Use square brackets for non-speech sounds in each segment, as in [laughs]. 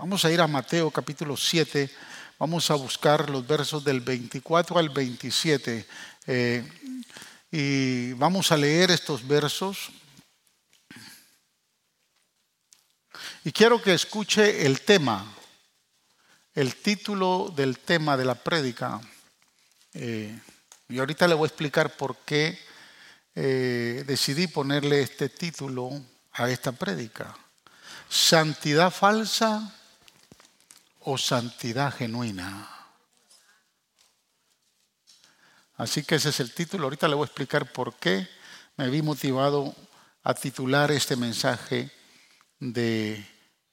Vamos a ir a Mateo capítulo 7, vamos a buscar los versos del 24 al 27 eh, y vamos a leer estos versos. Y quiero que escuche el tema, el título del tema de la prédica. Eh, y ahorita le voy a explicar por qué eh, decidí ponerle este título a esta prédica. Santidad falsa o santidad genuina. Así que ese es el título. Ahorita le voy a explicar por qué me vi motivado a titular este mensaje de,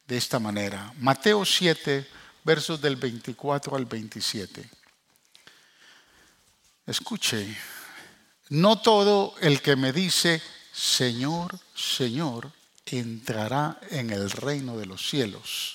de esta manera. Mateo 7, versos del 24 al 27. Escuche, no todo el que me dice, Señor, Señor, entrará en el reino de los cielos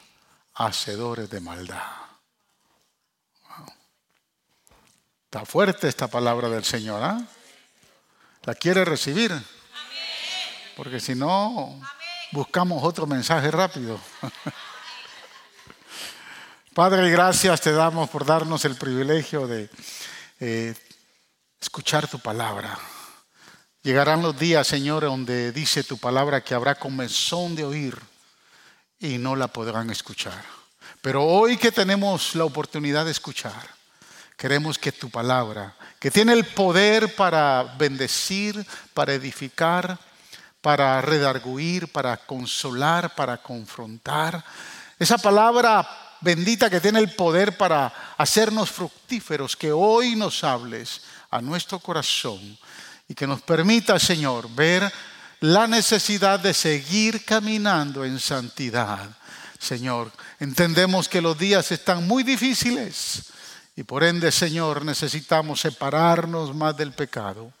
hacedores de maldad. Está fuerte esta palabra del Señor. ¿ah? ¿La quiere recibir? Porque si no, buscamos otro mensaje rápido. [laughs] Padre, gracias te damos por darnos el privilegio de eh, escuchar tu palabra. Llegarán los días, Señor, donde dice tu palabra que habrá comezón de oír y no la podrán escuchar. Pero hoy que tenemos la oportunidad de escuchar, queremos que tu palabra, que tiene el poder para bendecir, para edificar, para redarguir, para consolar, para confrontar, esa palabra bendita que tiene el poder para hacernos fructíferos, que hoy nos hables a nuestro corazón y que nos permita, Señor, ver la necesidad de seguir caminando en santidad. Señor, entendemos que los días están muy difíciles y por ende, Señor, necesitamos separarnos más del pecado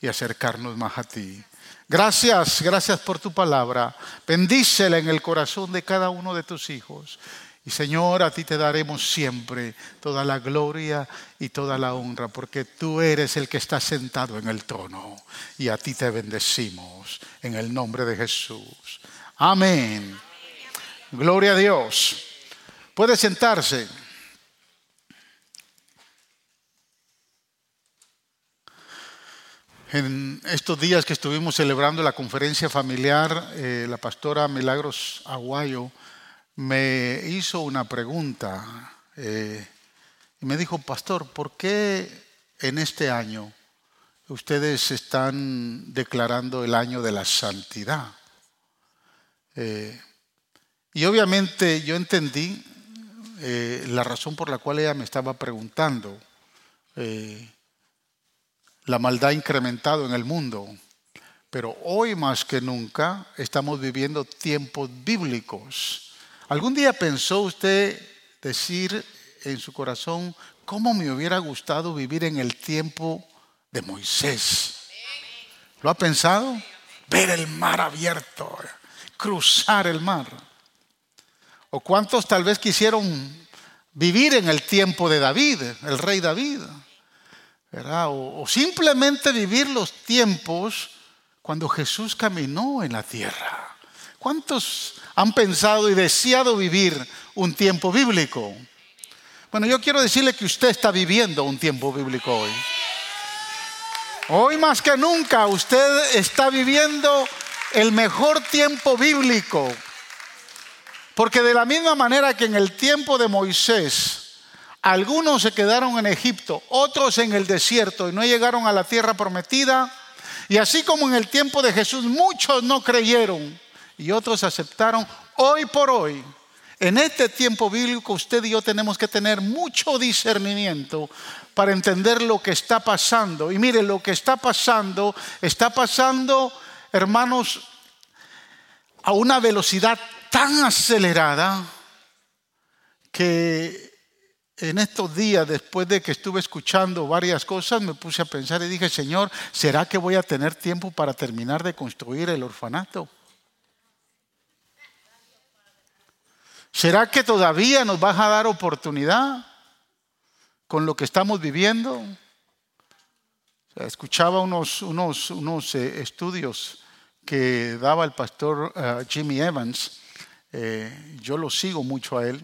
y acercarnos más a ti. Gracias, gracias por tu palabra. Bendícela en el corazón de cada uno de tus hijos. Y Señor, a ti te daremos siempre toda la gloria y toda la honra, porque tú eres el que está sentado en el trono. Y a ti te bendecimos en el nombre de Jesús. Amén. Gloria a Dios. Puede sentarse. En estos días que estuvimos celebrando la conferencia familiar, eh, la pastora Milagros Aguayo me hizo una pregunta eh, y me dijo, pastor, ¿por qué en este año ustedes están declarando el año de la santidad? Eh, y obviamente yo entendí eh, la razón por la cual ella me estaba preguntando. la maldad ha incrementado en el mundo, pero hoy más que nunca estamos viviendo tiempos bíblicos ¿Algún día pensó usted decir en su corazón, cómo me hubiera gustado vivir en el tiempo de Moisés? ¿Lo ha pensado? Ver el mar abierto, cruzar el mar. ¿O cuántos tal vez quisieron vivir en el tiempo de David, el rey David? O, o simplemente vivir los tiempos cuando Jesús caminó en la tierra. ¿Cuántos han pensado y deseado vivir un tiempo bíblico? Bueno, yo quiero decirle que usted está viviendo un tiempo bíblico hoy. Hoy más que nunca usted está viviendo el mejor tiempo bíblico. Porque de la misma manera que en el tiempo de Moisés, algunos se quedaron en Egipto, otros en el desierto y no llegaron a la tierra prometida, y así como en el tiempo de Jesús muchos no creyeron, y otros aceptaron. Hoy por hoy, en este tiempo bíblico, usted y yo tenemos que tener mucho discernimiento para entender lo que está pasando. Y mire, lo que está pasando, está pasando, hermanos, a una velocidad tan acelerada que en estos días, después de que estuve escuchando varias cosas, me puse a pensar y dije, Señor, ¿será que voy a tener tiempo para terminar de construir el orfanato? ¿Será que todavía nos vas a dar oportunidad con lo que estamos viviendo? escuchaba unos, unos, unos eh, estudios que daba el pastor eh, Jimmy Evans. Eh, yo lo sigo mucho a él,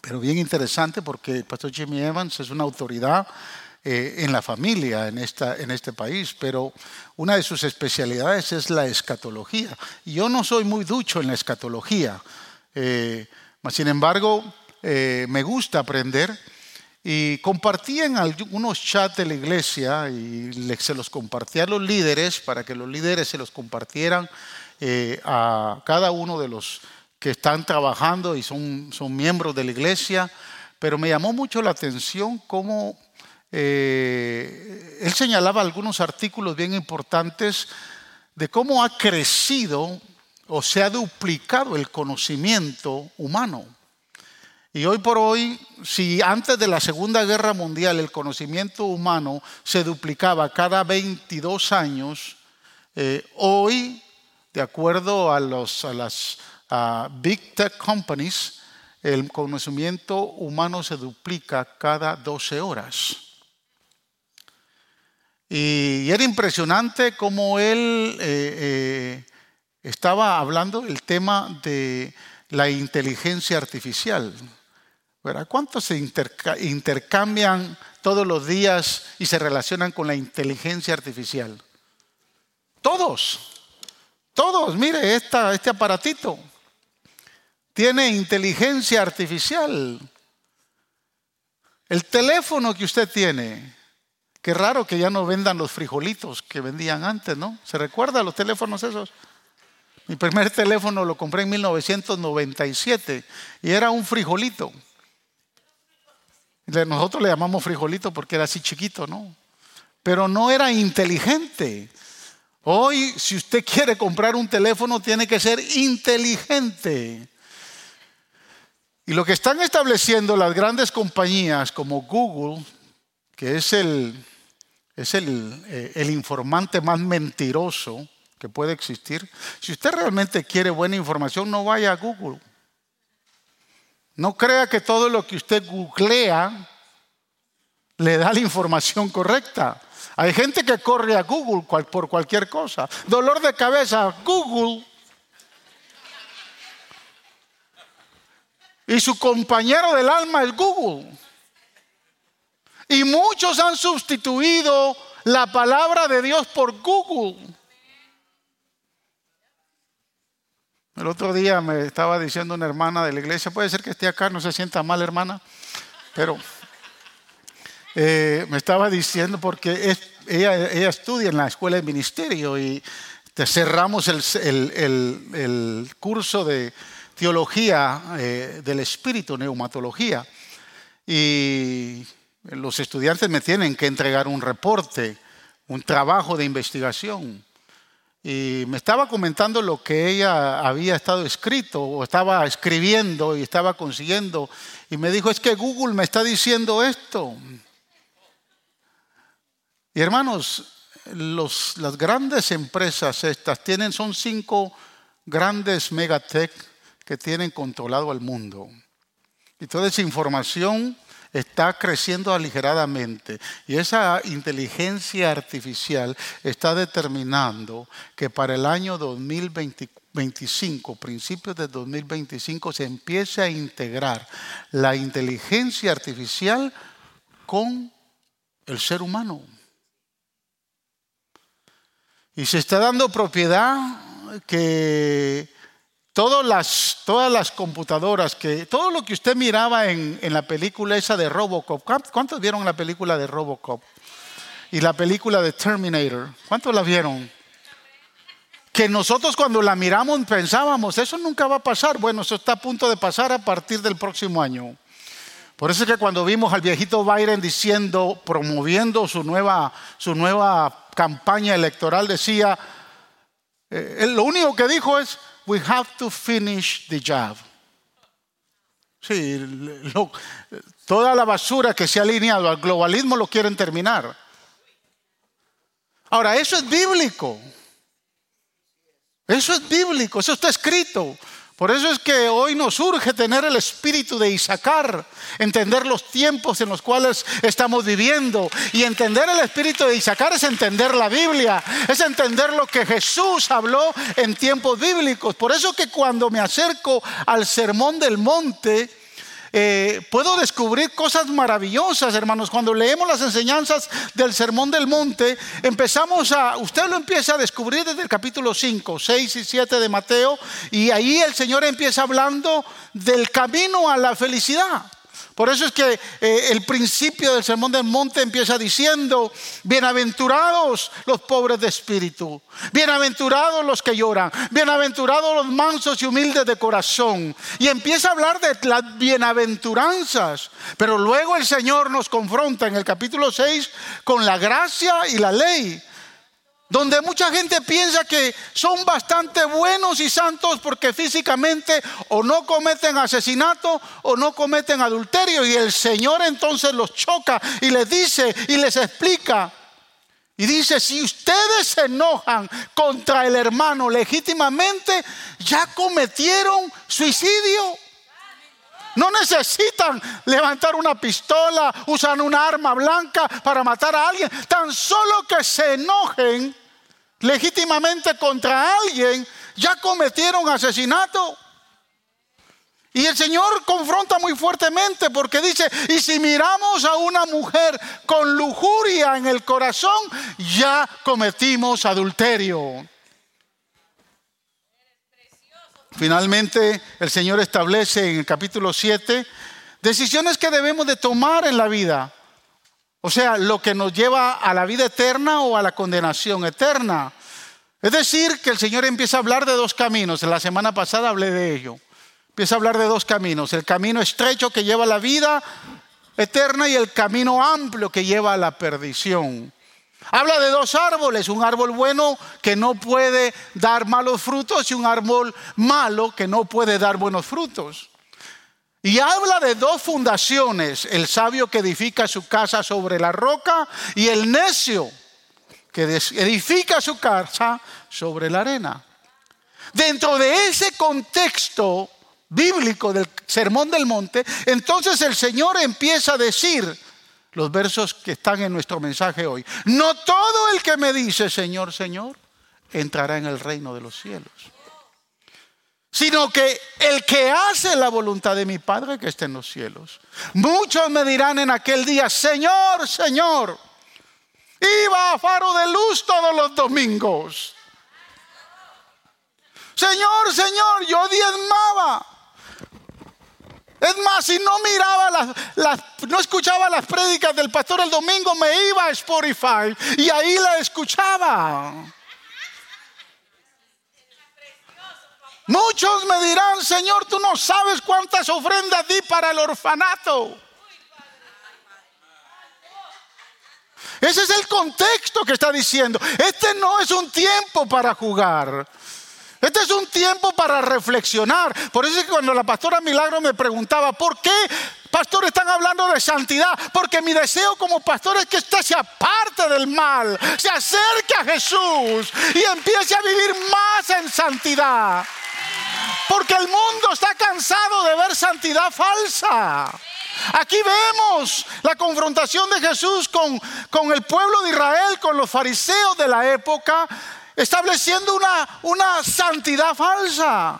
pero bien interesante porque el pastor Jimmy Evans es una autoridad en la familia en, esta, en este país, pero una de sus especialidades es la escatología. Yo no soy muy ducho en la escatología, sin embargo, me gusta aprender y compartí en algunos chats de la iglesia y se los compartía a los líderes para que los líderes se los compartieran eh, a cada uno de los que están trabajando y son, son miembros de la iglesia. Pero me llamó mucho la atención cómo eh, él señalaba algunos artículos bien importantes de cómo ha crecido o se ha duplicado el conocimiento humano. Y hoy por hoy, si antes de la Segunda Guerra Mundial el conocimiento humano se duplicaba cada 22 años, eh, hoy, de acuerdo a, los, a las Big Tech Companies, el conocimiento humano se duplica cada 12 horas. Y era impresionante cómo él eh, eh, estaba hablando el tema de la inteligencia artificial. ¿Cuántos se intercambian todos los días y se relacionan con la inteligencia artificial? Todos, todos, mire, este aparatito tiene inteligencia artificial. El teléfono que usted tiene, qué raro que ya no vendan los frijolitos que vendían antes, ¿no? ¿Se recuerda los teléfonos esos? Mi primer teléfono lo compré en 1997 y era un frijolito. Nosotros le llamamos frijolito porque era así chiquito, ¿no? Pero no era inteligente. Hoy, si usted quiere comprar un teléfono, tiene que ser inteligente. Y lo que están estableciendo las grandes compañías como Google, que es el, es el, eh, el informante más mentiroso que puede existir, si usted realmente quiere buena información, no vaya a Google. No crea que todo lo que usted googlea le da la información correcta. Hay gente que corre a Google por cualquier cosa. Dolor de cabeza, Google. Y su compañero del alma es Google. Y muchos han sustituido la palabra de Dios por Google. El otro día me estaba diciendo una hermana de la iglesia, puede ser que esté acá, no se sienta mal hermana, pero eh, me estaba diciendo porque ella, estudia en la escuela de ministerio y cerramos el, curso de teología eh, del espíritu, neumatología, y los estudiantes me tienen que entregar un reporte, un trabajo de investigación y me estaba comentando lo que ella había estado escrito o estaba escribiendo y estaba consiguiendo. Y me dijo, es que Google me está diciendo esto. Y hermanos, las grandes empresas estas tienen, son cinco grandes megatech que tienen controlado al mundo. Y toda esa información está creciendo aligeradamente y esa inteligencia artificial está determinando que para el año 2025, principios de 2025, se empiece a integrar la inteligencia artificial con el ser humano. Y se está dando propiedad que Todas las, todas las computadoras, que, todo lo que usted miraba en, en la película esa de Robocop, ¿cuántos vieron la película de Robocop? Y la película de Terminator, ¿cuántos la vieron? Que nosotros cuando la miramos pensábamos, eso nunca va a pasar. Bueno, eso está a punto de pasar a partir del próximo año. Por eso es que cuando vimos al viejito Biden diciendo, promoviendo su nueva, su nueva campaña electoral, decía, eh, lo único que dijo es, we have to finish the job. Sí, toda la basura que se ha alineado al globalismo lo quieren terminar. Ahora, eso es bíblico. Eso es bíblico, eso está escrito. Por eso es que hoy nos urge tener el espíritu de Isaacar, entender los tiempos en los cuales estamos viviendo. Y entender el espíritu de Isaacar es entender la Biblia, es entender lo que Jesús habló en tiempos bíblicos. Por eso que cuando me acerco al sermón del monte, eh, puedo descubrir cosas maravillosas, hermanos. Cuando leemos las enseñanzas del Sermón del Monte, empezamos a, usted lo empieza a descubrir desde el capítulo 5, 6 y 7 de Mateo, y ahí el Señor empieza hablando del camino a la felicidad. Por eso es que eh, el principio del Sermón del Monte empieza diciendo, bienaventurados los pobres de espíritu, bienaventurados los que lloran, bienaventurados los mansos y humildes de corazón. Y empieza a hablar de las bienaventuranzas. Pero luego el Señor nos confronta en el capítulo 6 con la gracia y la ley donde mucha gente piensa que son bastante buenos y santos porque físicamente o no cometen asesinato o no cometen adulterio y el Señor entonces los choca y les dice y les explica y dice, si ustedes se enojan contra el hermano legítimamente, ya cometieron suicidio. No necesitan levantar una pistola, usan una arma blanca para matar a alguien. Tan solo que se enojen legítimamente contra alguien, ya cometieron asesinato. Y el Señor confronta muy fuertemente porque dice, y si miramos a una mujer con lujuria en el corazón, ya cometimos adulterio. Finalmente, el Señor establece en el capítulo 7 decisiones que debemos de tomar en la vida. O sea, lo que nos lleva a la vida eterna o a la condenación eterna. Es decir, que el Señor empieza a hablar de dos caminos. La semana pasada hablé de ello. Empieza a hablar de dos caminos. El camino estrecho que lleva a la vida eterna y el camino amplio que lleva a la perdición. Habla de dos árboles, un árbol bueno que no puede dar malos frutos y un árbol malo que no puede dar buenos frutos. Y habla de dos fundaciones, el sabio que edifica su casa sobre la roca y el necio que edifica su casa sobre la arena. Dentro de ese contexto bíblico del Sermón del Monte, entonces el Señor empieza a decir los versos que están en nuestro mensaje hoy. No todo el que me dice Señor, Señor, entrará en el reino de los cielos sino que el que hace la voluntad de mi Padre que esté en los cielos. Muchos me dirán en aquel día, Señor, Señor, iba a faro de luz todos los domingos. Señor, Señor, yo diezmaba. Es más, si no miraba las, no escuchaba las prédicas del pastor el domingo, me iba a Spotify y ahí la escuchaba. Muchos me dirán, Señor, tú no sabes cuántas ofrendas di para el orfanato. Ese es el contexto que está diciendo. Este no es un tiempo para jugar. Este es un tiempo para reflexionar. Por eso es que cuando la pastora Milagro me preguntaba, ¿por qué, pastor, están hablando de santidad? Porque mi deseo como pastor es que usted se aparte del mal, se acerque a Jesús y empiece a vivir más en santidad. Porque el mundo está cansado de ver santidad falsa. Aquí vemos la confrontación de Jesús con, con, el pueblo de Israel, con los fariseos de la época, estableciendo una, una santidad falsa.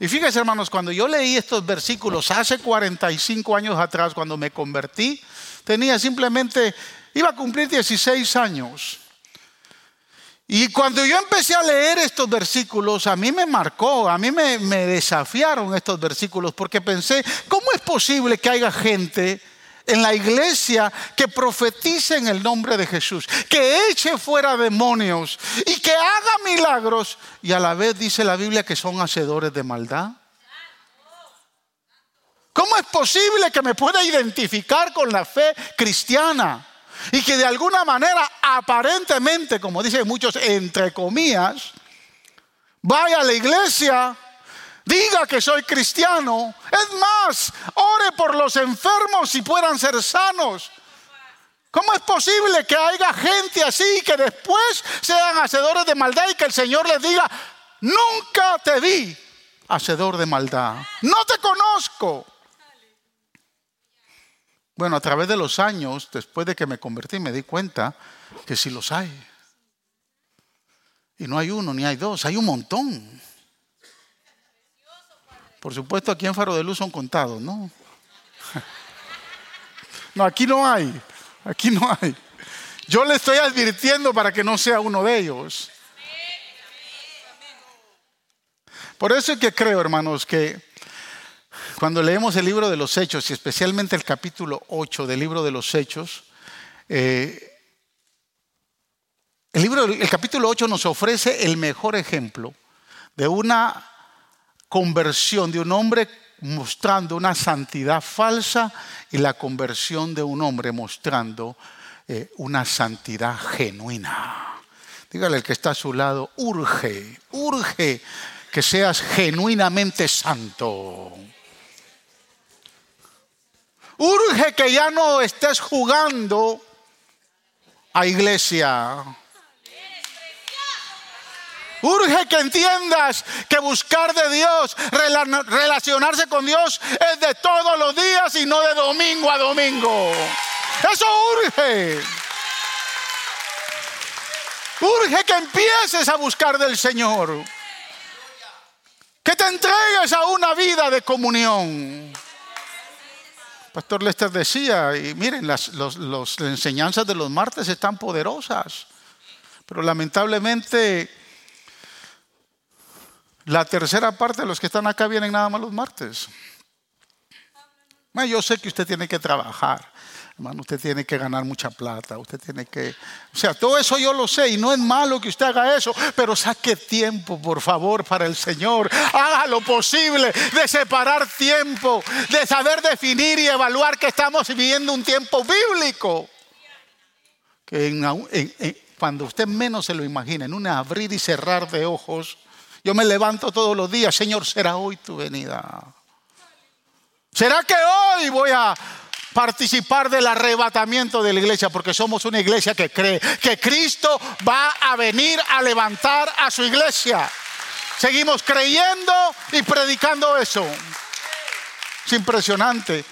Y fíjense hermanos, cuando yo leí estos versículos hace 45 años atrás, cuando me convertí, tenía simplemente, iba a cumplir 16 años. Y cuando yo empecé a leer estos versículos, a mí me marcó, a mí me, desafiaron estos versículos, porque pensé, ¿cómo es posible que haya gente en la iglesia que profetice en el nombre de Jesús, que eche fuera demonios y que haga milagros y a la vez dice la Biblia que son hacedores de maldad? ¿Cómo es posible que me pueda identificar con la fe cristiana? Y que de alguna manera aparentemente, como dicen muchos, entre comillas, vaya a la iglesia, Diga que soy cristiano. Es más, ore por los enfermos si puedan ser sanos. ¿Cómo es posible que haya gente así que después sean hacedores de maldad y que el Señor les diga, nunca te vi hacedor de maldad? No te conozco. Bueno, a través de los años, después de que me convertí, me di cuenta que sí los hay. Y no hay uno ni hay dos, hay un montón. Por supuesto, aquí en Faro de Luz son contados, ¿no? [laughs] No, aquí no hay. Aquí no hay. Yo le estoy advirtiendo para que no sea uno de ellos. Por eso es que creo, hermanos, que cuando leemos el libro de los Hechos, y especialmente el capítulo 8 del libro de los Hechos, eh, el, libro, el capítulo 8 nos ofrece el mejor ejemplo de una conversión de un hombre mostrando una santidad falsa y la conversión de un hombre mostrando eh, una santidad genuina. Dígale al que está a su lado, urge, urge que seas genuinamente santo. Urge que ya no estés jugando a iglesia. Urge que entiendas que buscar de Dios, relacionarse con Dios es de todos los días y no de domingo a domingo. Eso urge. Urge que empieces a buscar del Señor. Que te entregues a una vida de comunión. Pastor Lester decía, y miren, las enseñanzas de los martes están poderosas, pero lamentablemente la tercera parte de los que están acá vienen nada más los martes. Yo sé que usted tiene que trabajar, hermano, usted tiene que ganar mucha plata, usted tiene que... O sea, todo eso yo lo sé y no es malo que usted haga eso, pero saque tiempo, por favor, para el Señor. Haga lo posible de separar tiempo, de saber definir y evaluar que estamos viviendo un tiempo bíblico. Que cuando usted menos se lo imagina, en un abrir y cerrar de ojos, yo me levanto todos los días, Señor, será hoy tu venida. ¿Será que hoy voy a participar del arrebatamiento de la iglesia? Porque somos una iglesia que cree que Cristo va a venir a levantar a su iglesia. Seguimos creyendo y predicando eso. Es impresionante.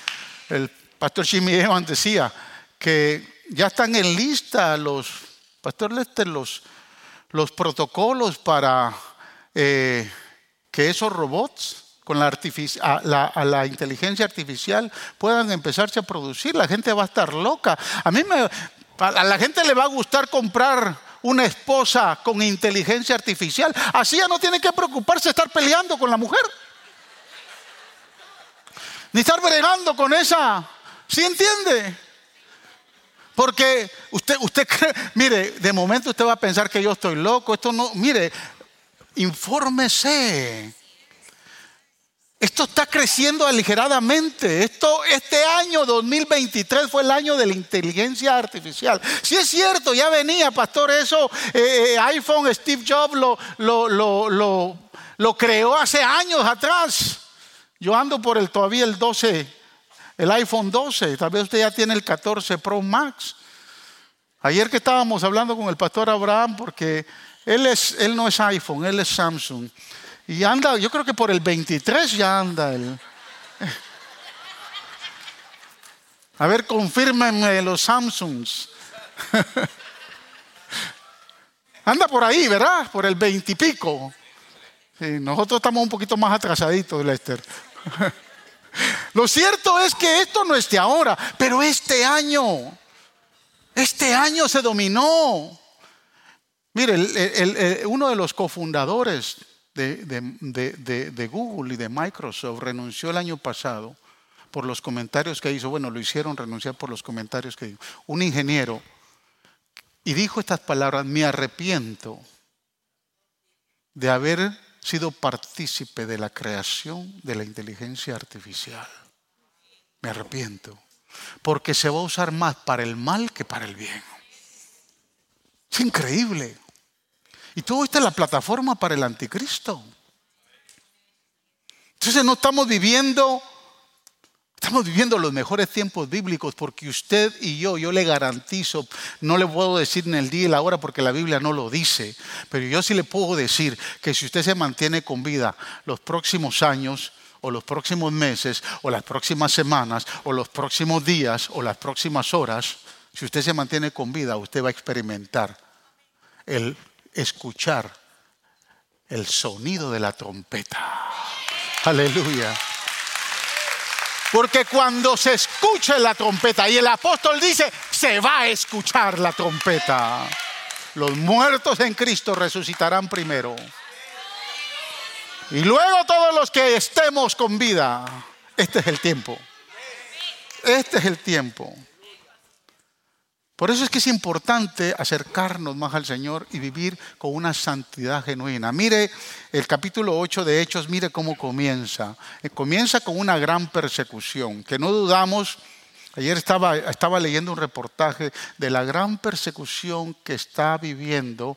El pastor Jimmy Evans decía que ya están en lista los, pastor los, los protocolos para eh, que esos robots con la, inteligencia artificial puedan empezarse a producir. La gente va a estar loca. A mí me, a la gente le va a gustar comprar una esposa con inteligencia artificial. Así ya no tiene que preocuparse de estar peleando con la mujer. Ni estar bregando con esa. ¿Sí entiende? Porque usted, usted cree, mire, de momento usted va a pensar que yo estoy loco. Esto no, mire, infórmese. Esto está creciendo aligeradamente. Esto, este año 2023 fue el año de la inteligencia artificial. Si es cierto, ya venía, pastor, eso, eh, eh, iPhone, Steve Jobs lo, lo, lo, lo, creó hace años atrás. Yo ando por el todavía el 12, el iPhone 12, tal vez usted ya tiene el 14 Pro Max. Ayer que estábamos hablando con el pastor Abraham, porque él, es, él no es iPhone, él es Samsung. Y anda, yo creo que por el 23 ya anda él. A ver, confírmenme los Samsungs. [laughs] anda por ahí, ¿verdad? Por el 20 y pico. nosotros estamos un poquito más atrasaditos, Lester. [laughs] Lo cierto es que esto no es de ahora, pero este año, este año se dominó. Mire, uno de los cofundadores de, Google y de Microsoft renunció el año pasado por los comentarios que hizo. Bueno, lo hicieron renunciar por los comentarios que hizo. Un ingeniero. Y dijo estas palabras, me arrepiento de haber sido partícipe de la creación de la inteligencia artificial. Me arrepiento. Porque se va a usar más para el mal que para el bien. Es increíble. Y todo esto es la plataforma para el anticristo. Entonces no estamos viviendo, estamos viviendo los mejores tiempos bíblicos porque usted y yo, yo le garantizo, no le puedo decir en el día y la hora porque la Biblia no lo dice, pero yo sí le puedo decir que si usted se mantiene con vida los próximos años, o los próximos meses, o las próximas semanas, o los próximos días, o las próximas horas, si usted se mantiene con vida, usted va a experimentar el escuchar el sonido de la trompeta. Aleluya. Porque cuando se escuche la trompeta, y el apóstol dice, se va a escuchar la trompeta, los muertos en Cristo resucitarán primero. Y luego todos los que estemos con vida, este es el tiempo. Este es el tiempo. Por eso es que es importante acercarnos más al Señor y vivir con una santidad genuina. Mire el capítulo 8 de Hechos, mire cómo comienza. Eh, comienza con una gran persecución, que no dudamos, ayer estaba, estaba leyendo un reportaje de la gran persecución que está viviendo,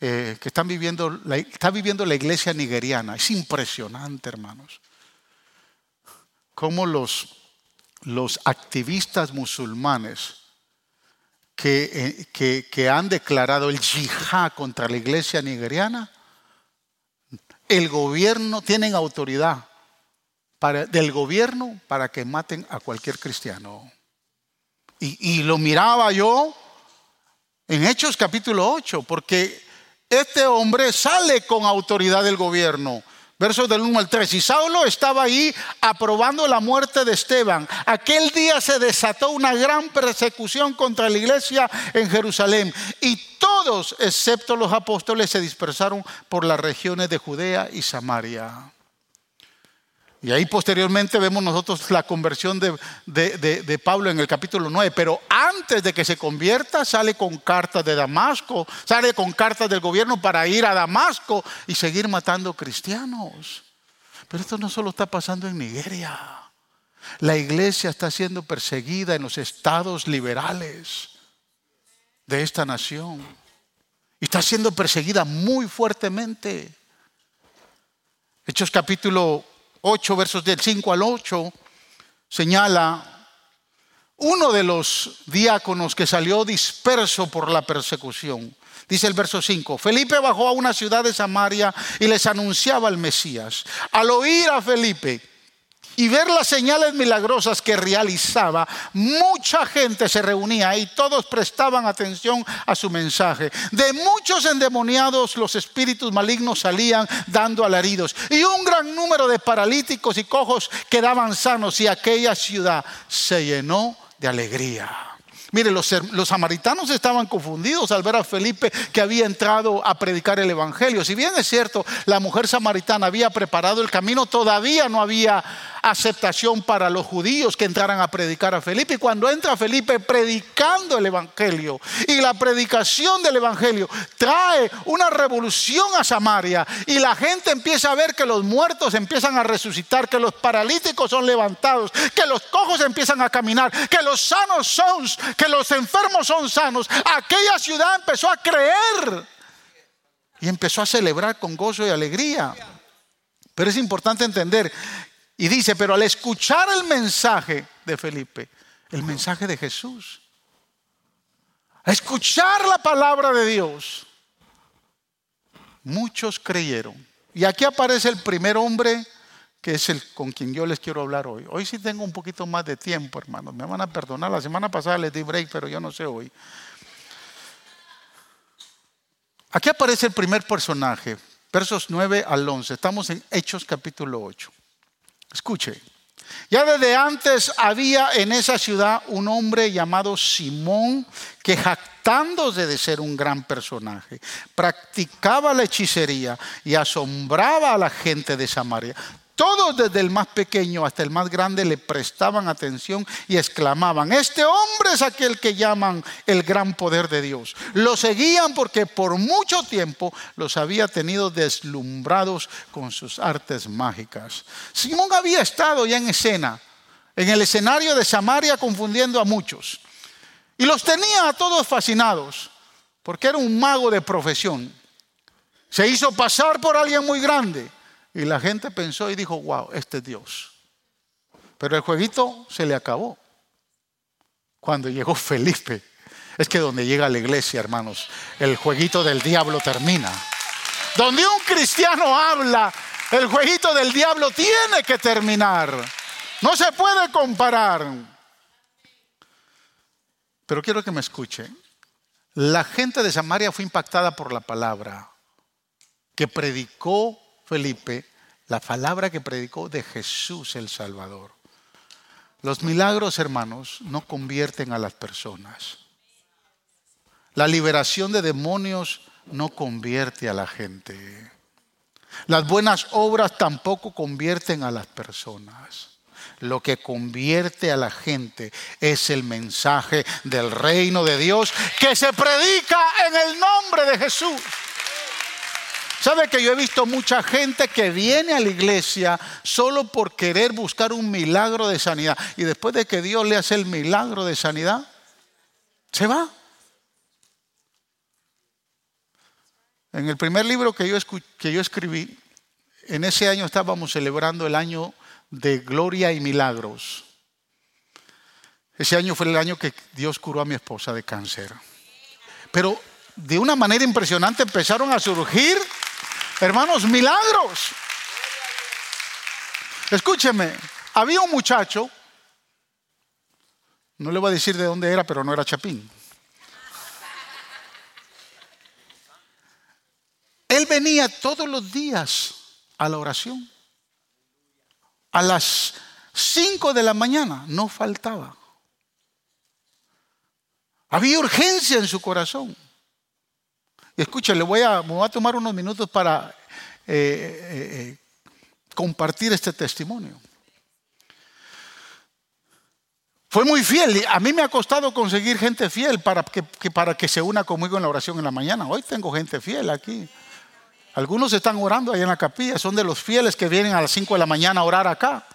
eh, que están viviendo, está viviendo la iglesia nigeriana. Es impresionante, hermanos. Cómo los, los activistas musulmanes, eh, que, que, han declarado el yihad contra la iglesia nigeriana, el gobierno, tienen autoridad del gobierno para que maten a cualquier cristiano. Y, y lo miraba yo en Hechos capítulo 8, porque este hombre sale con autoridad del gobierno. Versos del 1 al 3. Y Saulo estaba ahí aprobando la muerte de Esteban. Aquel día se desató una gran persecución contra la iglesia en Jerusalén. Y todos, excepto los apóstoles, se dispersaron por las regiones de Judea y Samaria. Y ahí posteriormente vemos nosotros la conversión de, Pablo en el capítulo 9. Pero antes de que se convierta, sale con cartas de Damasco, sale con cartas del gobierno para ir a Damasco y seguir matando cristianos. Pero esto no solo está pasando en Nigeria. La iglesia está siendo perseguida en los estados liberales de esta nación. Y está siendo perseguida muy fuertemente. Hechos capítulo 8, versos del 5 al 8, señala uno de los diáconos que salió disperso por la persecución. Dice el verso 5, Felipe bajó a una ciudad de Samaria y les anunciaba al Mesías. Al oír a Felipe, y ver las señales milagrosas que realizaba, mucha gente se reunía y todos prestaban atención a su mensaje. De muchos endemoniados los espíritus malignos salían dando alaridos y un gran número de paralíticos y cojos quedaban sanos y aquella ciudad se llenó de alegría. Mire, los, los, samaritanos estaban confundidos al ver a Felipe que había entrado a predicar el Evangelio. Si bien es cierto, la mujer samaritana había preparado el camino, todavía no había aceptación para los judíos que entraran a predicar a Felipe. Y cuando entra Felipe predicando el Evangelio y la predicación del Evangelio trae una revolución a Samaria y la gente empieza a ver que los muertos empiezan a resucitar, que los paralíticos son levantados, que los cojos empiezan a caminar, que los sanos son, que los enfermos son sanos. Aquella ciudad empezó a creer y empezó a celebrar con gozo y alegría. Pero es importante entender y dice, pero al escuchar el mensaje de Felipe, el mensaje de Jesús, a escuchar la palabra de Dios, muchos creyeron. Y aquí aparece el primer hombre que es el con quien yo les quiero hablar hoy. Hoy sí tengo un poquito más de tiempo, hermanos. Me van a perdonar. La semana pasada les di break, pero yo no sé hoy. Aquí aparece el primer personaje, versos 9 al 11. Estamos en Hechos capítulo 8. Escuche, ya desde antes había en esa ciudad un hombre llamado Simón que jactándose de ser un gran personaje, practicaba la hechicería y asombraba a la gente de Samaria. Todos desde el más pequeño hasta el más grande le prestaban atención y exclamaban, este hombre es aquel que llaman el gran poder de Dios. Lo seguían porque por mucho tiempo los había tenido deslumbrados con sus artes mágicas. Simón había estado ya en escena, en el escenario de Samaria confundiendo a muchos. Y los tenía a todos fascinados, porque era un mago de profesión. Se hizo pasar por alguien muy grande Y la gente pensó y dijo, wow, este es Dios. Pero el jueguito se le acabó. Cuando llegó Felipe. Es que donde llega la iglesia, hermanos, el jueguito del diablo termina. Donde un cristiano habla, el jueguito del diablo tiene que terminar. No se puede comparar. Pero quiero que me escuchen. La gente de Samaria fue impactada por la palabra que predicó Felipe, la palabra que predicó de Jesús el Salvador. Los milagros, hermanos, no convierten a las personas. La liberación de demonios no convierte a la gente. Las buenas obras tampoco convierten a las personas. Lo que convierte a la gente es el mensaje del reino de Dios que se predica en el nombre de Jesús. ¿Sabe que yo he visto mucha gente que viene a la iglesia solo por querer buscar un milagro de sanidad y después de que Dios le hace el milagro de sanidad, se va? En el primer libro que yo, escribí, en ese año estábamos celebrando el año de gloria y milagros. Ese año fue el año que Dios curó a mi esposa de cáncer. Pero de una manera impresionante empezaron a surgir, hermanos, milagros. Escúcheme, había un muchacho, no le voy a decir de dónde era, pero no era Chapín. Él venía todos los días a la oración. A las 5 de la mañana no faltaba. Había urgencia en su corazón. Y escucha, le voy a, tomar unos minutos para eh, eh, eh, compartir este testimonio. Fue muy fiel. A mí me ha costado conseguir gente fiel para que, para que se una conmigo en la oración en la mañana. Hoy tengo gente fiel aquí. Algunos están orando ahí en la capilla, son de los fieles que vienen a las 5 de la mañana a orar acá.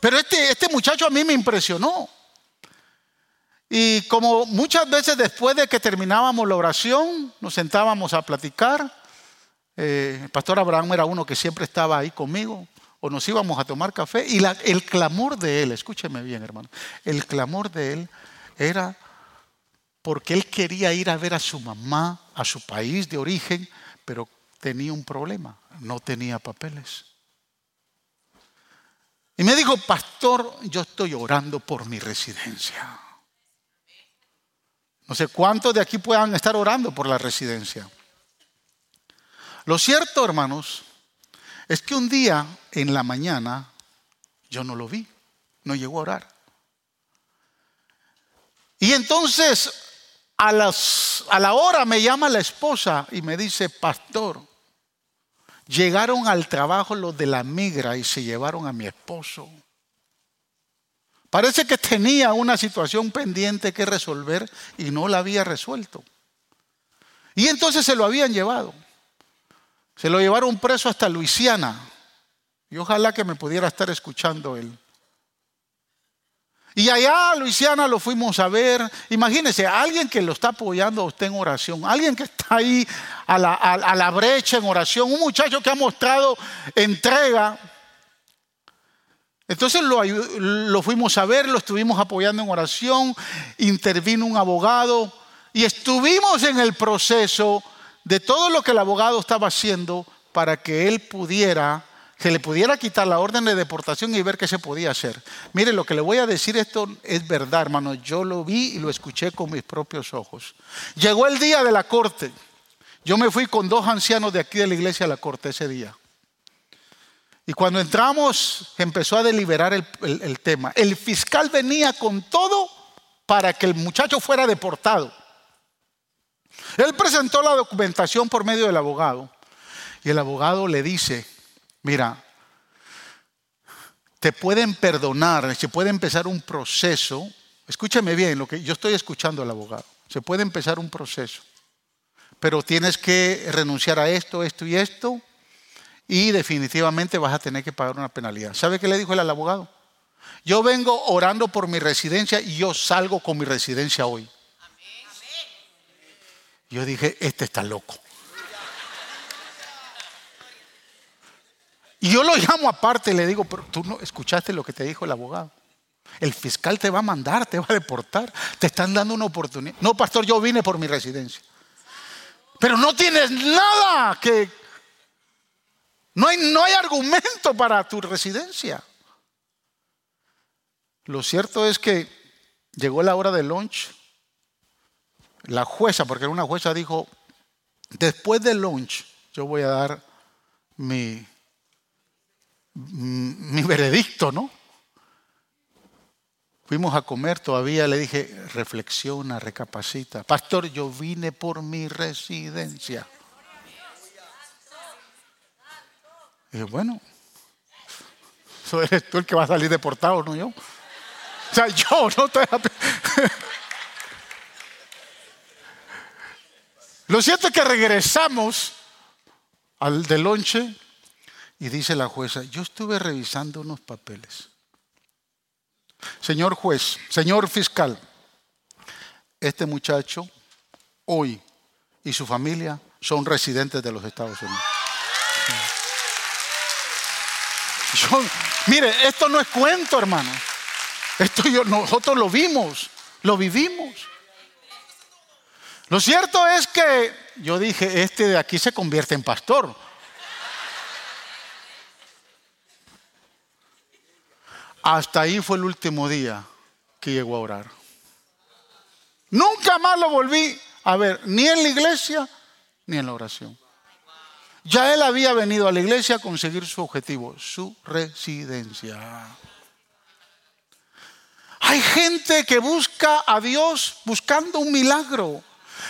Pero este, este muchacho a mí me impresionó. Y como muchas veces después de que terminábamos la oración, nos sentábamos a platicar. Eh, el pastor Abraham era uno que siempre estaba ahí conmigo, o nos íbamos a tomar café. Y el clamor de él, escúcheme bien hermano, el clamor de él era porque él quería ir a ver a su mamá, a su país de origen, pero tenía un problema, no tenía papeles. Y me dijo, pastor, yo estoy orando por mi residencia. No sé cuántos de aquí puedan estar orando por la residencia. Lo cierto, hermanos, es que un día en la mañana yo no lo vi, no llegó a orar. Y entonces a, las, a la hora me llama la esposa y me dice, pastor, Llegaron al trabajo los de la migra y se llevaron a mi esposo. Parece que tenía una situación pendiente que resolver y no la había resuelto. Y entonces se lo habían llevado. Se lo llevaron preso hasta Luisiana. Y ojalá que me pudiera estar escuchando él. Y allá, Luisiana, lo fuimos a ver. Imagínense, alguien que lo está apoyando a usted en oración, alguien que está ahí a la, brecha en oración, un muchacho que ha mostrado entrega. Entonces lo, lo fuimos a ver, lo estuvimos apoyando en oración, intervino un abogado y estuvimos en el proceso de todo lo que el abogado estaba haciendo para que él pudiera se le pudiera quitar la orden de deportación y ver qué se podía hacer. Mire, lo que le voy a decir esto es verdad, hermano. Yo lo vi y lo escuché con mis propios ojos. Llegó el día de la corte. Yo me fui con dos ancianos de aquí de la iglesia a la corte ese día. Y cuando entramos, empezó a deliberar el, tema. El fiscal venía con todo para que el muchacho fuera deportado. Él presentó la documentación por medio del abogado. Y el abogado le dice, Mira, te pueden perdonar, se puede empezar un proceso. Escúchame bien, lo que yo estoy escuchando al abogado. Se puede empezar un proceso, pero tienes que renunciar a esto, esto y esto, y definitivamente vas a tener que pagar una penalidad. ¿Sabe qué le dijo el al abogado? Yo vengo orando por mi residencia y yo salgo con mi residencia hoy. Yo dije, este está loco. Y yo lo llamo aparte y le digo, pero tú no escuchaste lo que te dijo el abogado. El fiscal te va a mandar, te va a deportar. Te están dando una oportunidad. No, pastor, yo vine por mi residencia. Pero no tienes nada que... No hay, no hay argumento para tu residencia. Lo cierto es que llegó la hora del lunch. La jueza, porque era una jueza, dijo, después del lunch yo voy a dar mi, mi veredicto, ¿no? Fuimos a comer, todavía le dije, reflexiona, recapacita. Pastor, yo vine por mi residencia. Y dije, bueno, eso eres tú el que va a salir deportado, no yo. O sea, yo no te... Lo cierto es que regresamos al de lonche y dice la jueza, yo estuve revisando unos papeles. Señor juez, señor fiscal, este muchacho hoy y su familia son residentes de los Estados Unidos. [laughs] mire, esto no es cuento, hermano. Esto yo, nosotros lo vimos, lo vivimos. Lo cierto es que yo dije, este de aquí se convierte en pastor. Hasta ahí fue el último día que llegó a orar. Nunca más lo volví a ver, ni en la iglesia, ni en la oración. Ya él había venido a la iglesia a conseguir su objetivo, su residencia. Hay gente que busca a Dios buscando un milagro.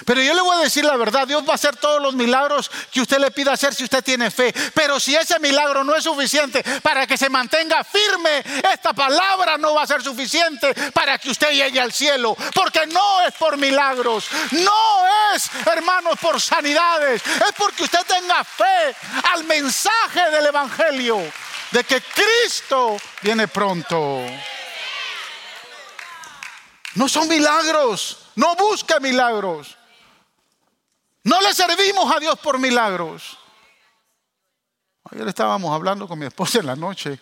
Pero yo le voy a decir la verdad, Dios va a hacer todos los milagros que usted le pida hacer si usted tiene fe. Pero si ese milagro no es suficiente para que se mantenga firme, esta palabra no va a ser suficiente para que usted llegue al cielo. Porque no es por milagros, no es, hermanos, por sanidades. Es porque usted tenga fe al mensaje del Evangelio de que Cristo viene pronto. No son milagros, no busca milagros. No le servimos a Dios por milagros. Ayer estábamos hablando con mi esposa en la noche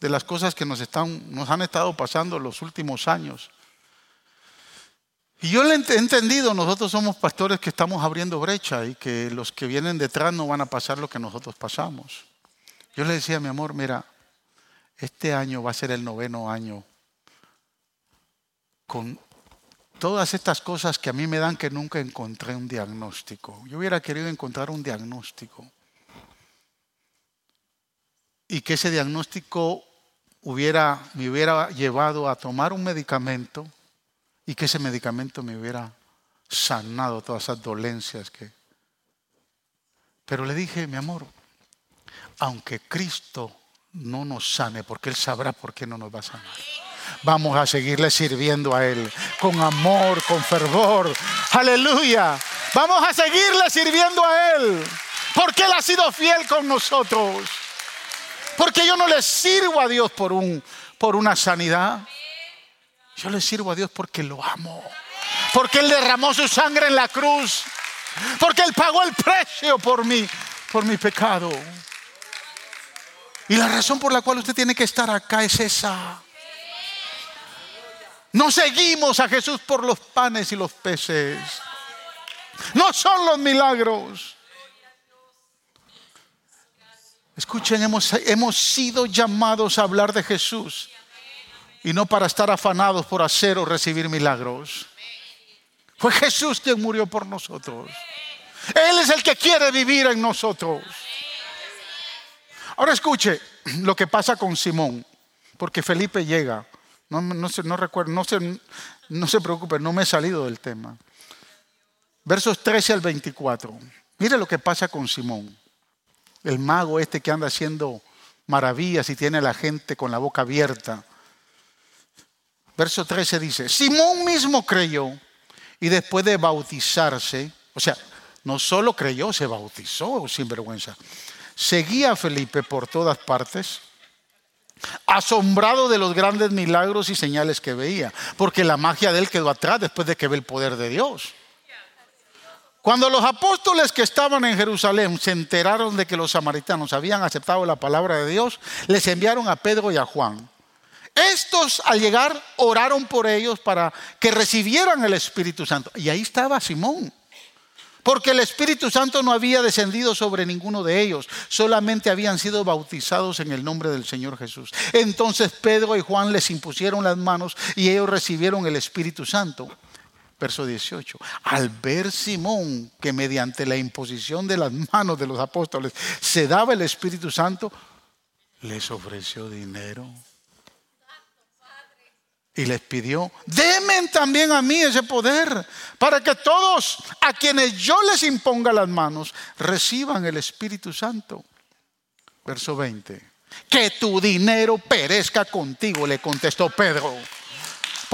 de las cosas que nos, están, nos han estado pasando los últimos años. Y yo le he entendido, nosotros somos pastores que estamos abriendo brecha y que los que vienen detrás no van a pasar lo que nosotros pasamos. Yo le decía, mi amor, mira, este año va a ser el noveno año con todas estas cosas que a mí me dan que nunca encontré un diagnóstico. Yo hubiera querido encontrar un diagnóstico. Y que ese diagnóstico hubiera, me hubiera llevado a tomar un medicamento y que ese medicamento me hubiera sanado todas esas dolencias que... Pero le dije, mi amor, aunque Cristo no nos sane, porque Él sabrá por qué no nos va a sanar vamos a seguirle sirviendo a Él con amor, con fervor. Aleluya. Vamos a seguirle sirviendo a Él porque Él ha sido fiel con nosotros. Porque yo no le sirvo a Dios por, un, por una sanidad. Yo le sirvo a Dios porque lo amo. Porque Él derramó su sangre en la cruz. Porque Él pagó el precio por mí, por mi pecado. Y la razón por la cual usted tiene que estar acá es esa. No seguimos a Jesús por los panes y los peces. No son los milagros. Escuchen, hemos, hemos sido llamados a hablar de Jesús y no para estar afanados por hacer o recibir milagros. Fue Jesús quien murió por nosotros. Él es el que quiere vivir en nosotros. Ahora escuche lo que pasa con Simón, porque Felipe llega no, recuerdo, no se, no se preocupe, no me he salido del tema. Versos 13 al 24. Mire lo que pasa con Simón, el mago este que anda haciendo maravillas y tiene a la gente con la boca abierta. Verso 13 dice, Simón mismo creyó y después de bautizarse, o sea, no solo creyó, se bautizó sin vergüenza. Seguía a Felipe por todas partes asombrado de los grandes milagros y señales que veía, porque la magia de él quedó atrás después de que ve el poder de Dios. Cuando los apóstoles que estaban en Jerusalén se enteraron de que los samaritanos habían aceptado la palabra de Dios, les enviaron a Pedro y a Juan. Estos al llegar oraron por ellos para que recibieran el Espíritu Santo. Y ahí estaba Simón. Porque el Espíritu Santo no había descendido sobre ninguno de ellos, solamente habían sido bautizados en el nombre del Señor Jesús. Entonces Pedro y Juan les impusieron las manos y ellos recibieron el Espíritu Santo. Verso 18. Al ver Simón que mediante la imposición de las manos de los apóstoles se daba el Espíritu Santo, les ofreció dinero. Y les pidió, denme también a mí ese poder, para que todos a quienes yo les imponga las manos reciban el Espíritu Santo. Verso 20. Que tu dinero perezca contigo, le contestó Pedro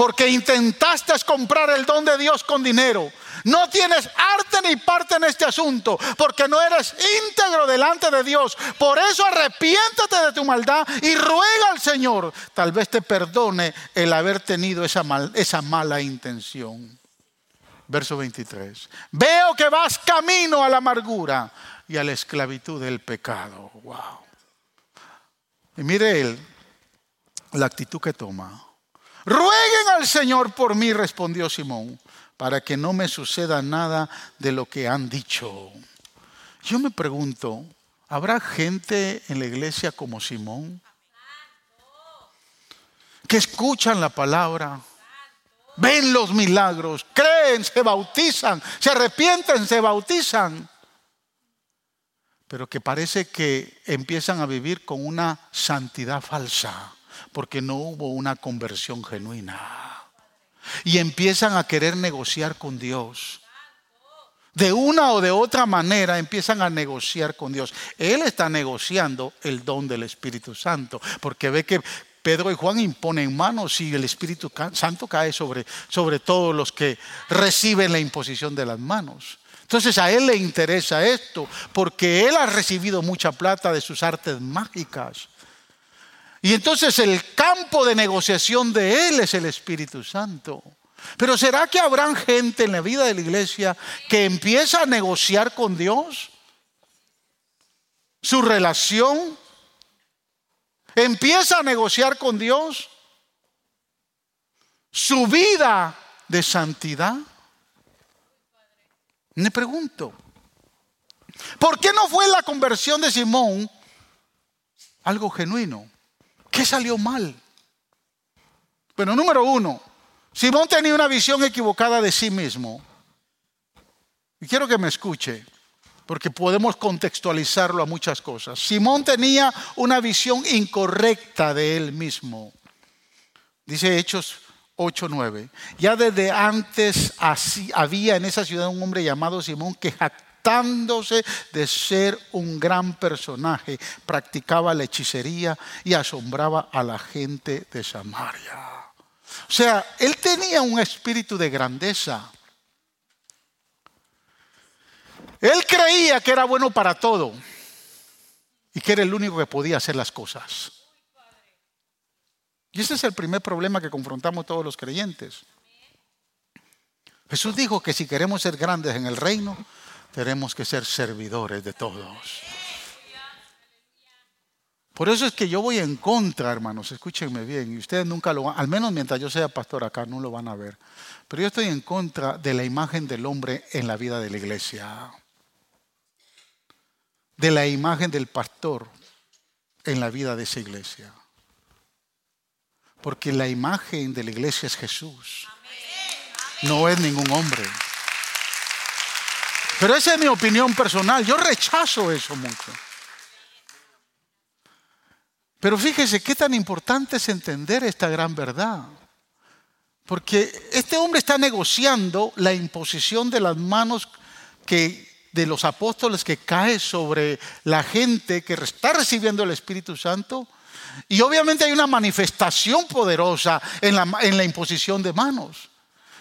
porque intentaste comprar el don de Dios con dinero. No tienes arte ni parte en este asunto, porque no eres íntegro delante de Dios. Por eso arrepiéntate de tu maldad y ruega al Señor. Tal vez te perdone el haber tenido esa, mala intención. Verso 23. Veo que vas camino a la amargura y a la esclavitud del pecado. Wow. Y mire él la actitud que toma. Rueguen al Señor por mí, respondió Simón, para que no me suceda nada de lo que han dicho. Yo me pregunto, ¿habrá gente en la iglesia como Simón? Que escuchan la palabra, ven los milagros, creen, se bautizan, se arrepienten, se bautizan, pero que parece que empiezan a vivir con una santidad falsa porque no hubo una conversión genuina. Y empiezan a querer negociar con Dios. De una o de otra manera empiezan a negociar con Dios. Él está negociando el don del Espíritu Santo, porque ve que Pedro y Juan imponen manos y el Espíritu Santo cae sobre, sobre todos los que reciben la imposición de las manos. Entonces a él le interesa esto, porque él ha recibido mucha plata de sus artes mágicas. Y entonces el campo de negociación de Él es el Espíritu Santo. Pero ¿será que habrán gente en la vida de la iglesia que empieza a negociar con Dios? Su relación. Empieza a negociar con Dios. Su vida de santidad. Me pregunto, ¿por qué no fue la conversión de Simón algo genuino? ¿Qué salió mal? Bueno, número uno, Simón tenía una visión equivocada de sí mismo. Y quiero que me escuche, porque podemos contextualizarlo a muchas cosas. Simón tenía una visión incorrecta de él mismo. Dice Hechos 8:9. Ya desde antes había en esa ciudad un hombre llamado Simón que jactándose de ser un gran personaje, practicaba la hechicería y asombraba a la gente de Samaria. O sea, él tenía un espíritu de grandeza. Él creía que era bueno para todo y que era el único que podía hacer las cosas. Y ese es el primer problema que confrontamos todos los creyentes. Jesús dijo que si queremos ser grandes en el reino, tenemos que ser servidores de todos. Por eso es que yo voy en contra, hermanos, escúchenme bien, y ustedes nunca lo van, al menos mientras yo sea pastor acá, no lo van a ver. Pero yo estoy en contra de la imagen del hombre en la vida de la iglesia, de la imagen del pastor en la vida de esa iglesia. Porque la imagen de la iglesia es Jesús, no es ningún hombre. Pero esa es mi opinión personal. Yo rechazo eso mucho. Pero fíjese qué tan importante es entender esta gran verdad. Porque este hombre está negociando la imposición de las manos que, de los apóstoles que cae sobre la gente que está recibiendo el Espíritu Santo. Y obviamente hay una manifestación poderosa en la, en la imposición de manos.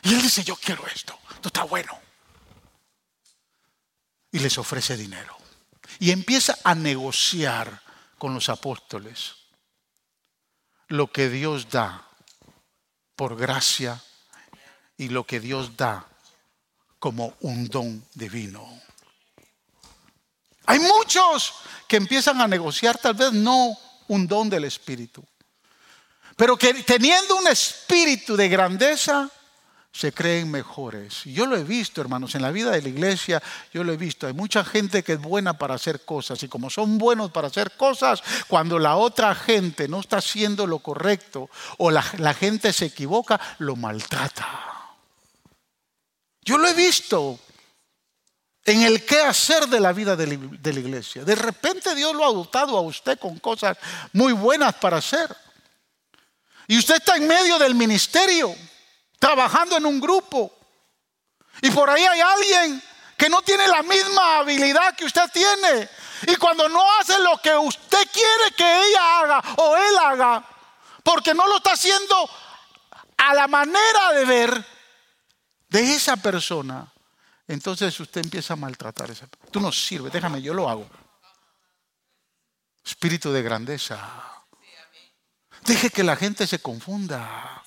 Y él dice, yo quiero esto, esto está bueno y les ofrece dinero. Y empieza a negociar con los apóstoles lo que Dios da por gracia y lo que Dios da como un don divino. Hay muchos que empiezan a negociar tal vez no un don del Espíritu, pero que teniendo un espíritu de grandeza, se creen mejores. Yo lo he visto, hermanos, en la vida de la iglesia, yo lo he visto. Hay mucha gente que es buena para hacer cosas y como son buenos para hacer cosas, cuando la otra gente no está haciendo lo correcto o la, gente se equivoca, lo maltrata. Yo lo he visto en el qué hacer de la vida de la, de la iglesia. De repente Dios lo ha dotado a usted con cosas muy buenas para hacer. Y usted está en medio del ministerio trabajando en un grupo. Y por ahí hay alguien que no tiene la misma habilidad que usted tiene. Y cuando no hace lo que usted quiere que ella haga o él haga, porque no lo está haciendo a la manera de ver de esa persona, entonces usted empieza a maltratar a esa persona. Tú no sirves, déjame, yo lo hago. Espíritu de grandeza. Deje que la gente se confunda.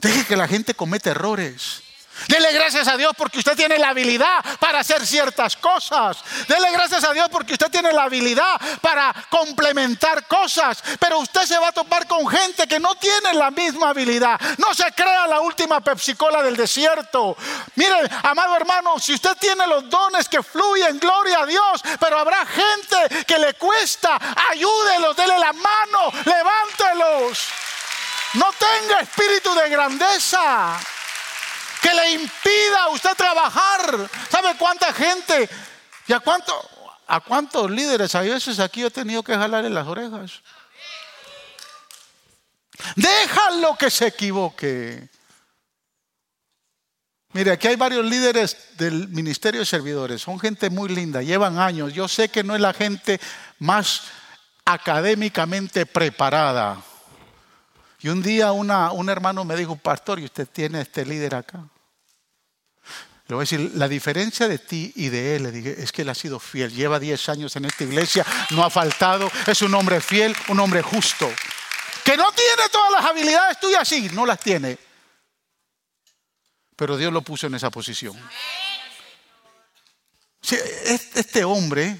Deje que la gente cometa errores. Dele gracias a Dios porque usted tiene la habilidad para hacer ciertas cosas. Dele gracias a Dios porque usted tiene la habilidad para complementar cosas. Pero usted se va a topar con gente que no tiene la misma habilidad. No se crea la última Pepsi-Cola del desierto. Mire, amado hermano, si usted tiene los dones que fluyen, gloria a Dios. Pero habrá gente que le cuesta. Ayúdelos, dele la mano, levántelos. No tenga espíritu de grandeza que le impida a usted trabajar. ¿Sabe cuánta gente y a, a cuántos líderes a veces aquí he tenido que jalarle las orejas? Déjalo que se equivoque. Mire, aquí hay varios líderes del Ministerio de Servidores. Son gente muy linda, llevan años. Yo sé que no es la gente más académicamente preparada. Y un día un hermano me dijo, pastor, ¿y usted tiene este líder acá? Le voy a decir, la diferencia de ti y de él, le dije, es que él ha sido fiel, lleva 10 años en esta iglesia, no ha faltado, es un hombre fiel, un hombre justo. Que no tiene todas las habilidades tuyas, sí, no las tiene. Pero Dios lo puso en esa posición. Este hombre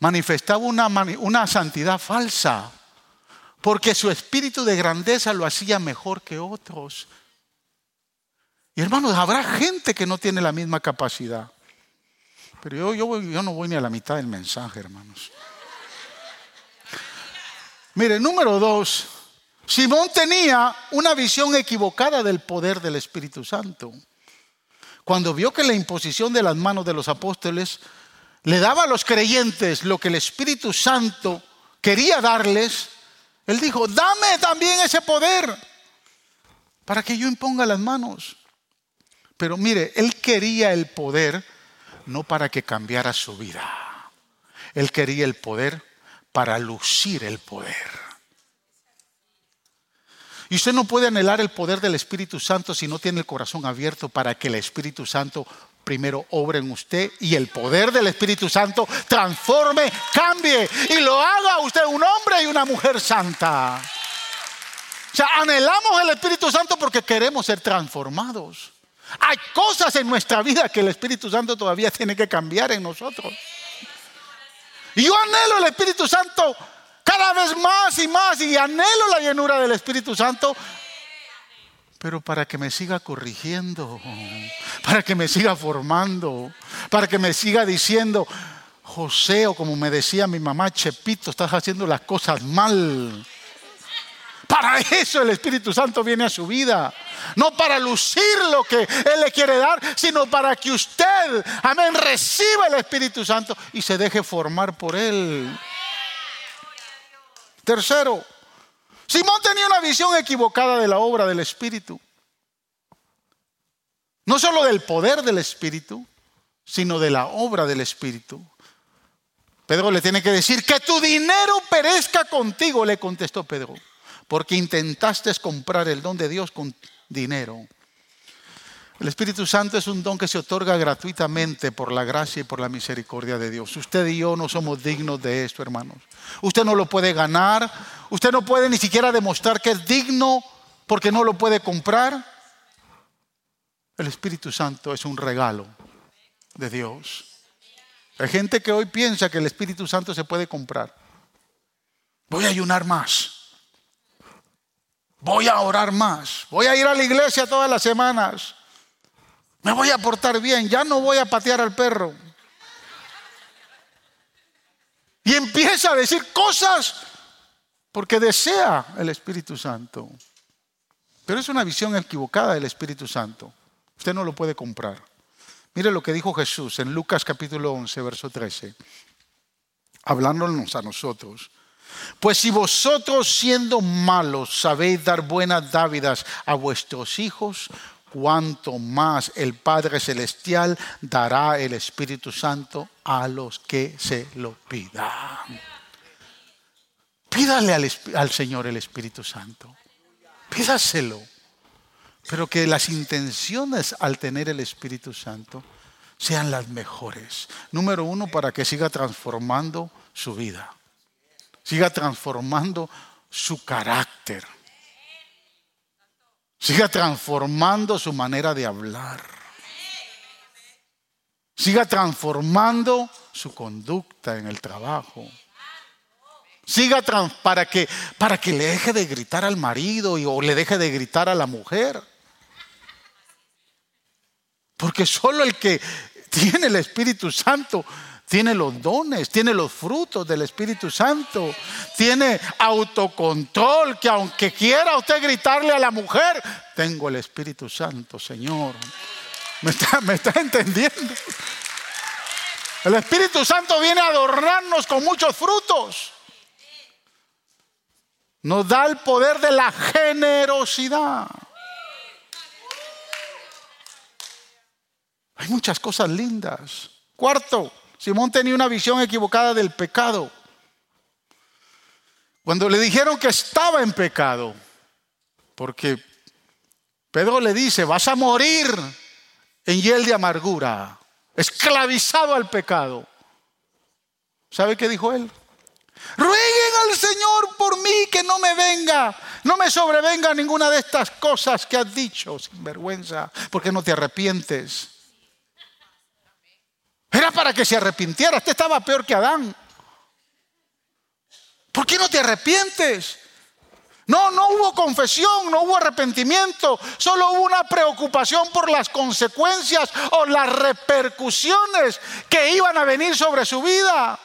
manifestaba una santidad falsa porque su espíritu de grandeza lo hacía mejor que otros. Y hermanos, habrá gente que no tiene la misma capacidad. Pero yo, yo, no voy ni a la mitad del mensaje, hermanos. Mire, número dos, Simón tenía una visión equivocada del poder del Espíritu Santo. Cuando vio que la imposición de las manos de los apóstoles le daba a los creyentes lo que el Espíritu Santo quería darles, él dijo, dame también ese poder para que yo imponga las manos. Pero mire, él quería el poder no para que cambiara su vida. Él quería el poder para lucir el poder. Y usted no puede anhelar el poder del Espíritu Santo si no tiene el corazón abierto para que el Espíritu Santo primero obre en usted y el poder del Espíritu Santo transforme, cambie y lo haga usted un hombre y una mujer santa. O sea, anhelamos el Espíritu Santo porque queremos ser transformados. Hay cosas en nuestra vida que el Espíritu Santo todavía tiene que cambiar en nosotros. Y yo anhelo el Espíritu Santo cada vez más y más y anhelo la llenura del Espíritu Santo pero para que me siga corrigiendo, para que me siga formando, para que me siga diciendo, José, o como me decía mi mamá, Chepito, estás haciendo las cosas mal. Para eso el Espíritu Santo viene a su vida. No para lucir lo que Él le quiere dar, sino para que usted, amén, reciba el Espíritu Santo y se deje formar por Él. Tercero, Simón tenía una visión equivocada de la obra del Espíritu. No solo del poder del Espíritu, sino de la obra del Espíritu. Pedro le tiene que decir, que tu dinero perezca contigo, le contestó Pedro, porque intentaste comprar el don de Dios con dinero. El Espíritu Santo es un don que se otorga gratuitamente por la gracia y por la misericordia de Dios. Usted y yo no somos dignos de esto, hermanos. Usted no lo puede ganar, usted no puede ni siquiera demostrar que es digno porque no lo puede comprar. El Espíritu Santo es un regalo de Dios. Hay gente que hoy piensa que el Espíritu Santo se puede comprar. Voy a ayunar más. Voy a orar más. Voy a ir a la iglesia todas las semanas. Me voy a portar bien. Ya no voy a patear al perro. Y empieza a decir cosas porque desea el Espíritu Santo. Pero es una visión equivocada del Espíritu Santo. Usted no lo puede comprar. Mire lo que dijo Jesús en Lucas capítulo 11, verso 13, hablándonos a nosotros. Pues si vosotros siendo malos sabéis dar buenas dávidas a vuestros hijos, cuanto más el Padre Celestial dará el Espíritu Santo a los que se lo pidan. Pídale al, al Señor el Espíritu Santo. Pídaselo. Pero que las intenciones al tener el Espíritu Santo sean las mejores. Número uno, para que siga transformando su vida. Siga transformando su carácter. Siga transformando su manera de hablar. Siga transformando su conducta en el trabajo. Siga para que, para que le deje de gritar al marido y, o le deje de gritar a la mujer. Porque solo el que tiene el Espíritu Santo tiene los dones, tiene los frutos del Espíritu Santo, tiene autocontrol, que aunque quiera usted gritarle a la mujer, tengo el Espíritu Santo, Señor. ¿Me está, me está entendiendo? El Espíritu Santo viene a adornarnos con muchos frutos. Nos da el poder de la generosidad. Hay muchas cosas lindas. Cuarto, Simón tenía una visión equivocada del pecado. Cuando le dijeron que estaba en pecado, porque Pedro le dice, vas a morir en hiel de amargura, esclavizado al pecado. ¿Sabe qué dijo él? Rueguen al Señor por mí que no me venga, no me sobrevenga ninguna de estas cosas que has dicho, sin vergüenza, porque no te arrepientes. Era para que se arrepintiera. Este estaba peor que Adán. ¿Por qué no te arrepientes? No, no hubo confesión, no hubo arrepentimiento, solo hubo una preocupación por las consecuencias o las repercusiones que iban a venir sobre su vida.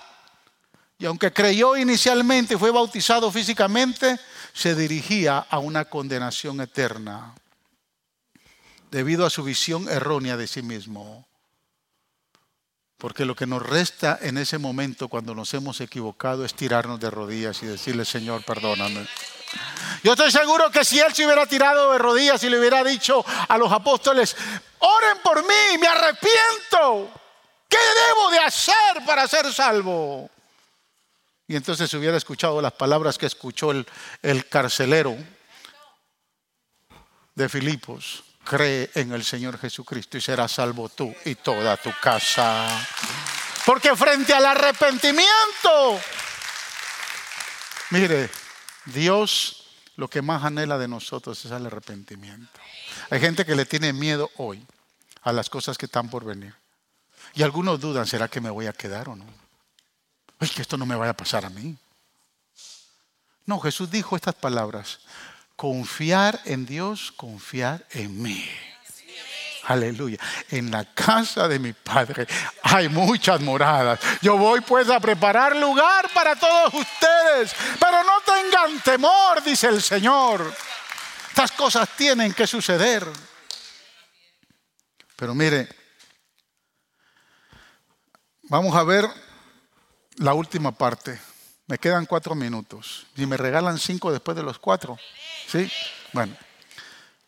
Y aunque creyó inicialmente y fue bautizado físicamente, se dirigía a una condenación eterna debido a su visión errónea de sí mismo. Porque lo que nos resta en ese momento cuando nos hemos equivocado es tirarnos de rodillas y decirle, Señor, perdóname. Yo estoy seguro que si Él se hubiera tirado de rodillas y le hubiera dicho a los apóstoles, oren por mí, me arrepiento. ¿Qué debo de hacer para ser salvo? Y entonces hubiera escuchado las palabras que escuchó el, el carcelero de Filipos cree en el Señor Jesucristo y serás salvo tú y toda tu casa. Porque frente al arrepentimiento, mire, Dios lo que más anhela de nosotros es el arrepentimiento. Hay gente que le tiene miedo hoy a las cosas que están por venir. Y algunos dudan, ¿será que me voy a quedar o no? Ay, que esto no me vaya a pasar a mí. No, Jesús dijo estas palabras confiar en Dios, confiar en mí. Aleluya. En la casa de mi Padre hay muchas moradas. Yo voy pues a preparar lugar para todos ustedes. Pero no tengan temor, dice el Señor. Estas cosas tienen que suceder. Pero mire, vamos a ver la última parte. Me quedan cuatro minutos. Si me regalan cinco después de los cuatro. ¿Sí? Bueno,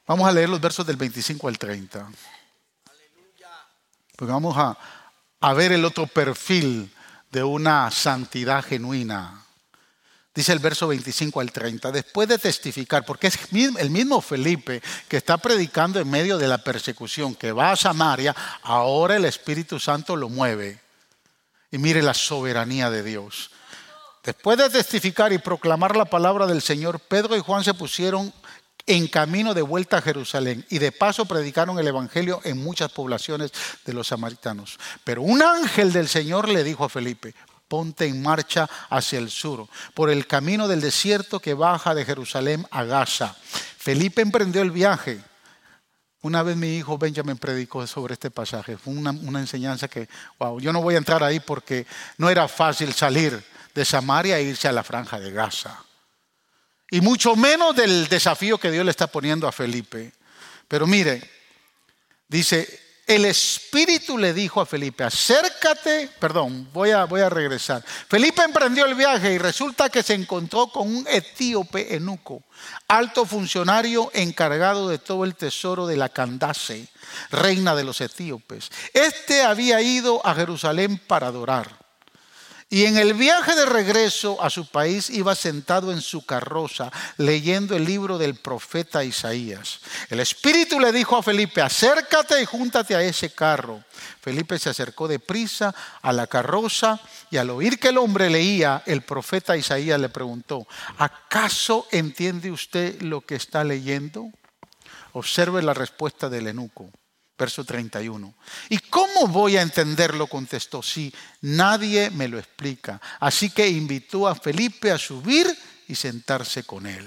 vamos a leer los versos del 25 al 30. Porque vamos a, a ver el otro perfil de una santidad genuina. Dice el verso 25 al 30, después de testificar, porque es el mismo Felipe que está predicando en medio de la persecución, que va a Samaria, ahora el Espíritu Santo lo mueve. Y mire la soberanía de Dios. Después de testificar y proclamar la palabra del Señor, Pedro y Juan se pusieron en camino de vuelta a Jerusalén y de paso predicaron el Evangelio en muchas poblaciones de los samaritanos. Pero un ángel del Señor le dijo a Felipe, ponte en marcha hacia el sur, por el camino del desierto que baja de Jerusalén a Gaza. Felipe emprendió el viaje. Una vez mi hijo Benjamin predicó sobre este pasaje. Fue una, enseñanza que, wow, yo no voy a entrar ahí porque no era fácil salir de Samaria e irse a la franja de Gaza y mucho menos del desafío que Dios le está poniendo a Felipe. Pero mire, dice, el Espíritu le dijo a Felipe, acércate, perdón, voy a, voy a regresar. Felipe emprendió el viaje y resulta que se encontró con un etíope enuco, alto funcionario encargado de todo el tesoro de la Candace, reina de los etíopes. Este había ido a Jerusalén para adorar. Y en el viaje de regreso a su país iba sentado en su carroza leyendo el libro del profeta Isaías. El Espíritu le dijo a Felipe, acércate y júntate a ese carro. Felipe se acercó deprisa a la carroza y al oír que el hombre leía, el profeta Isaías le preguntó, ¿acaso entiende usted lo que está leyendo? Observe la respuesta del eunuco. Verso 31. ¿Y cómo voy a entenderlo? Contestó, si nadie me lo explica. Así que invitó a Felipe a subir y sentarse con él.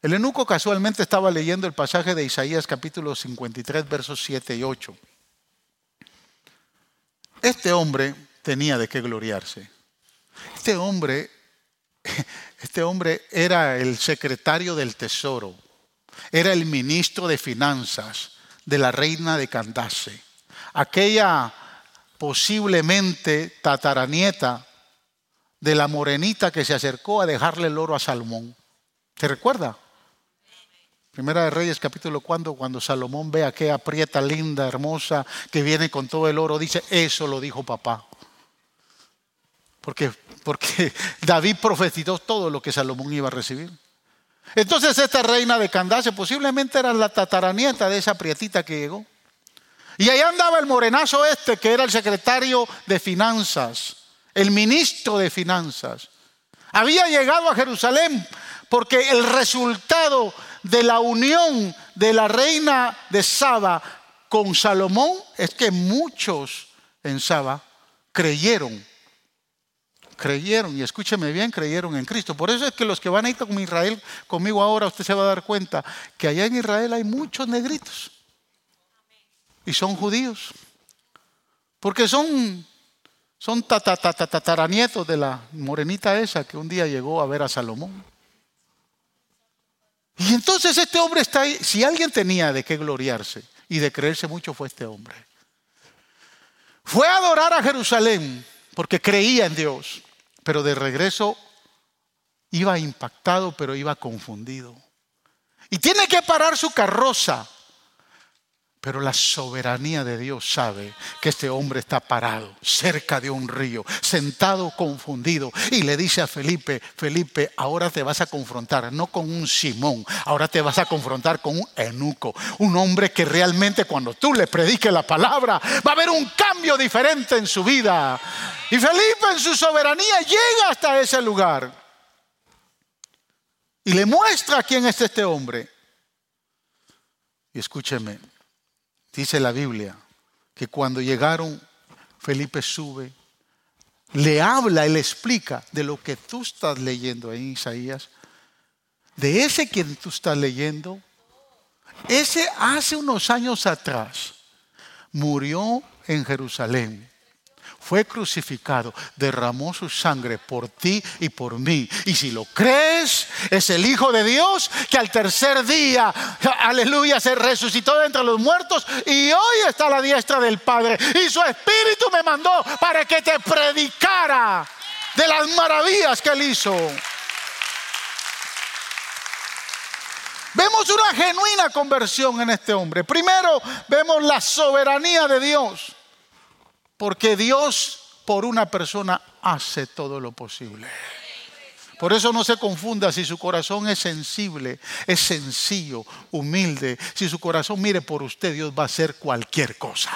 El eunuco casualmente estaba leyendo el pasaje de Isaías capítulo 53, versos 7 y 8. Este hombre tenía de qué gloriarse. Este hombre, [laughs] este hombre era el secretario del tesoro, era el ministro de finanzas, de la reina de Candace, aquella posiblemente tataranieta de la morenita que se acercó a dejarle el oro a Salomón. ¿Te recuerda? Primera de Reyes capítulo 4, cuando Salomón ve a aquella prieta linda, hermosa, que viene con todo el oro, dice, eso lo dijo papá. Porque, porque [laughs] David profetizó todo lo que Salomón iba a recibir. Entonces esta reina de Candace posiblemente era la tataranieta de esa prietita que llegó. Y ahí andaba el morenazo este, que era el secretario de finanzas, el ministro de finanzas. Había llegado a Jerusalén porque el resultado de la unión de la reina de Saba con Salomón es que muchos en Saba creyeron creyeron, y escúcheme bien, creyeron en Cristo. Por eso es que los que van a ir con Israel conmigo ahora, usted se va a dar cuenta que allá en Israel hay muchos negritos. Y son judíos. Porque son, son tataranietos de la morenita esa que un día llegó a ver a Salomón. Y entonces este hombre está ahí. Si alguien tenía de qué gloriarse y de creerse mucho, fue este hombre. Fue a adorar a Jerusalén porque creía en Dios pero de regreso iba impactado, pero iba confundido. Y tiene que parar su carroza. Pero la soberanía de Dios sabe que este hombre está parado cerca de un río, sentado confundido. Y le dice a Felipe, Felipe, ahora te vas a confrontar no con un Simón, ahora te vas a confrontar con un enuco. Un hombre que realmente cuando tú le prediques la palabra va a haber un cambio diferente en su vida. Y Felipe en su soberanía llega hasta ese lugar y le muestra quién es este hombre. Y escúcheme, dice la Biblia que cuando llegaron, Felipe sube, le habla y le explica de lo que tú estás leyendo en Isaías, de ese quien tú estás leyendo, ese hace unos años atrás murió en Jerusalén fue crucificado, derramó su sangre por ti y por mí. Y si lo crees, es el Hijo de Dios que al tercer día, aleluya, se resucitó de entre los muertos y hoy está a la diestra del Padre. Y su Espíritu me mandó para que te predicara de las maravillas que él hizo. Vemos una genuina conversión en este hombre. Primero vemos la soberanía de Dios. Porque Dios por una persona hace todo lo posible. Por eso no se confunda si su corazón es sensible, es sencillo, humilde. Si su corazón mire por usted, Dios va a hacer cualquier cosa.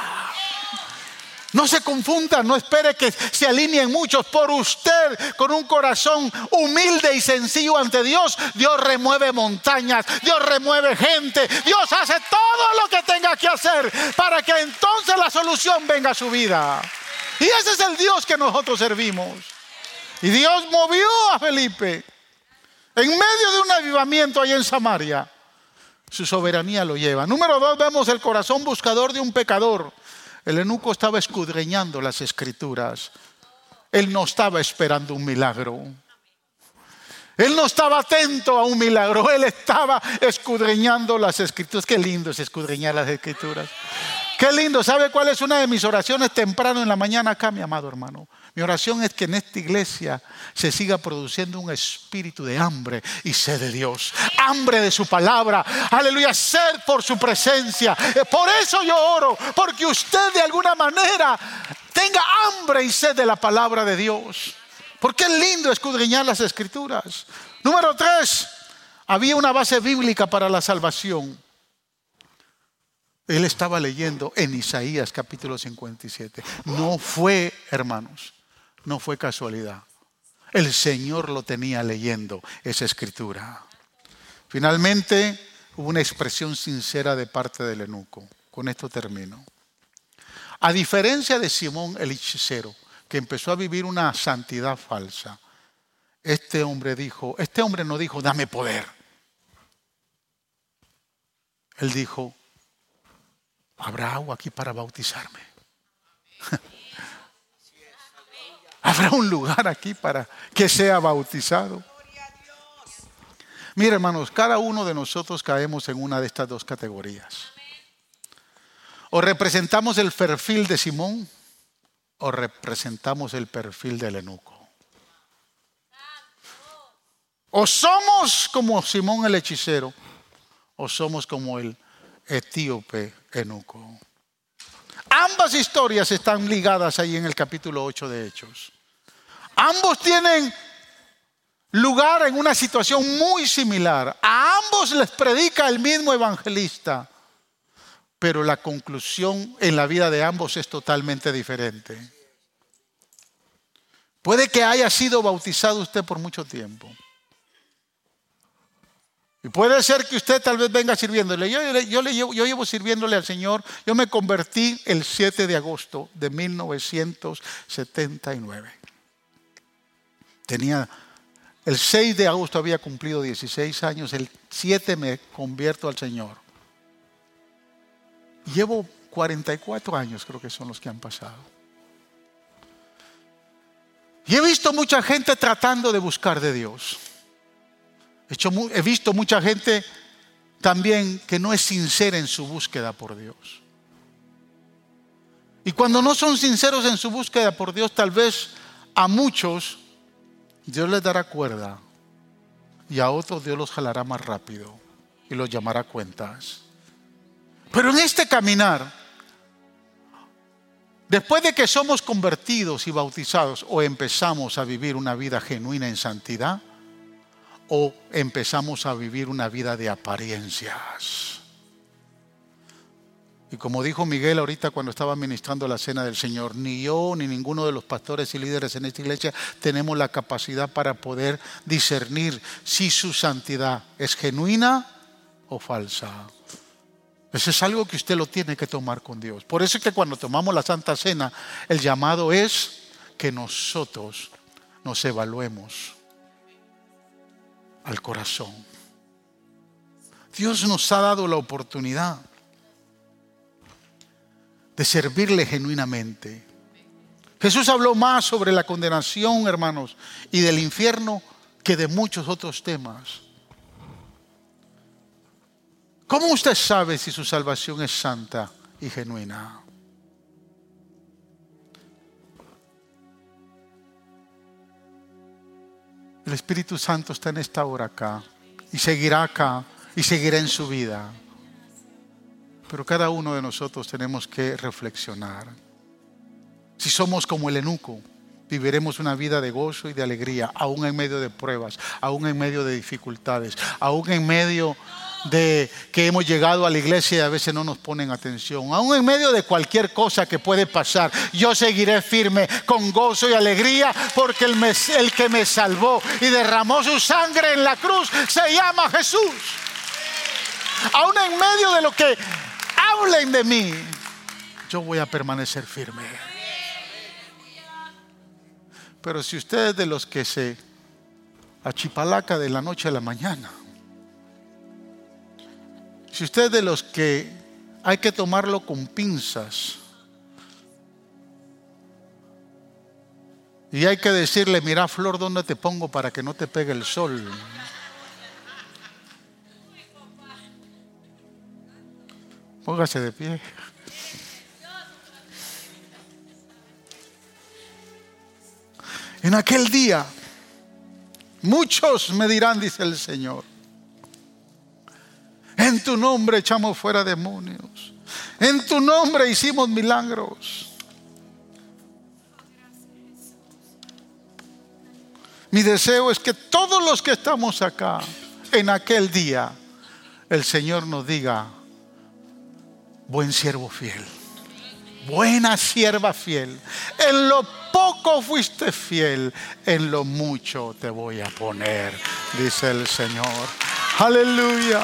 No se confunda, no espere que se alineen muchos por usted con un corazón humilde y sencillo ante Dios. Dios remueve montañas, Dios remueve gente, Dios hace todo lo que tenga que hacer para que entonces la solución venga a su vida. Y ese es el Dios que nosotros servimos. Y Dios movió a Felipe en medio de un avivamiento ahí en Samaria. Su soberanía lo lleva. Número dos, vemos el corazón buscador de un pecador. El eunuco estaba escudriñando las escrituras. Él no estaba esperando un milagro. Él no estaba atento a un milagro, él estaba escudriñando las escrituras. Qué lindo es escudriñar las escrituras. Qué lindo. ¿Sabe cuál es una de mis oraciones temprano en la mañana acá, mi amado hermano? Mi oración es que en esta iglesia se siga produciendo un espíritu de hambre y sed de Dios. Hambre de su palabra. Aleluya, sed por su presencia. Eh, por eso yo oro, porque usted de alguna manera tenga hambre y sed de la palabra de Dios. Porque es lindo escudriñar las escrituras. Número tres, había una base bíblica para la salvación. Él estaba leyendo en Isaías capítulo 57. No fue, hermanos, no fue casualidad. El Señor lo tenía leyendo esa escritura. Finalmente hubo una expresión sincera de parte del eunuco. Con esto termino. A diferencia de Simón el hechicero, que empezó a vivir una santidad falsa, este hombre dijo, este hombre no dijo, dame poder. Él dijo, habrá agua aquí para bautizarme. Habrá un lugar aquí para que sea bautizado. Mira, hermanos, cada uno de nosotros caemos en una de estas dos categorías. O representamos el perfil de Simón o representamos el perfil del enuco. O somos como Simón el hechicero o somos como el etíope enuco. Ambas historias están ligadas ahí en el capítulo 8 de Hechos. Ambos tienen lugar en una situación muy similar. A ambos les predica el mismo evangelista, pero la conclusión en la vida de ambos es totalmente diferente. Puede que haya sido bautizado usted por mucho tiempo. Y puede ser que usted tal vez venga sirviéndole. Yo, llevo, llevo, sirviéndole al Señor. Yo me convertí el 7 de agosto de 1979. Tenía, el 6 de agosto había cumplido 16 años. El 7 me convierto al Señor. Llevo 44 años, creo que son los que han pasado. Y he visto mucha gente tratando de buscar de Dios. He visto mucha gente también que no es sincera en su búsqueda por Dios. Y cuando no son sinceros en su búsqueda por Dios, tal vez a muchos Dios les dará cuerda y a otros Dios los jalará más rápido y los llamará cuentas. Pero en este caminar, después de que somos convertidos y bautizados o empezamos a vivir una vida genuina en santidad, o empezamos a vivir una vida de apariencias. Y como dijo Miguel ahorita cuando estaba ministrando la cena del Señor, ni yo ni ninguno de los pastores y líderes en esta iglesia tenemos la capacidad para poder discernir si su santidad es genuina o falsa. Eso es algo que usted lo tiene que tomar con Dios. Por eso es que cuando tomamos la Santa Cena, el llamado es que nosotros nos evaluemos al corazón. Dios nos ha dado la oportunidad de servirle genuinamente. Jesús habló más sobre la condenación, hermanos, y del infierno que de muchos otros temas. ¿Cómo usted sabe si su salvación es santa y genuina? El Espíritu Santo está en esta hora acá y seguirá acá y seguirá en su vida. Pero cada uno de nosotros tenemos que reflexionar. Si somos como el enuco, viviremos una vida de gozo y de alegría, aún en medio de pruebas, aún en medio de dificultades, aún en medio de que hemos llegado a la iglesia y a veces no nos ponen atención. Aún en medio de cualquier cosa que puede pasar, yo seguiré firme con gozo y alegría porque el, el que me salvó y derramó su sangre en la cruz se llama Jesús. Aún en medio de lo que hablen de mí, yo voy a permanecer firme. Pero si usted es de los que se achipalaca de la noche a la mañana, si usted es de los que hay que tomarlo con pinzas, y hay que decirle, mira flor, ¿dónde te pongo para que no te pegue el sol? Póngase de pie. En aquel día, muchos me dirán, dice el Señor, tu nombre echamos fuera demonios, en tu nombre hicimos milagros. Mi deseo es que todos los que estamos acá, en aquel día, el Señor nos diga, buen siervo fiel, buena sierva fiel, en lo poco fuiste fiel, en lo mucho te voy a poner, dice el Señor. Aleluya.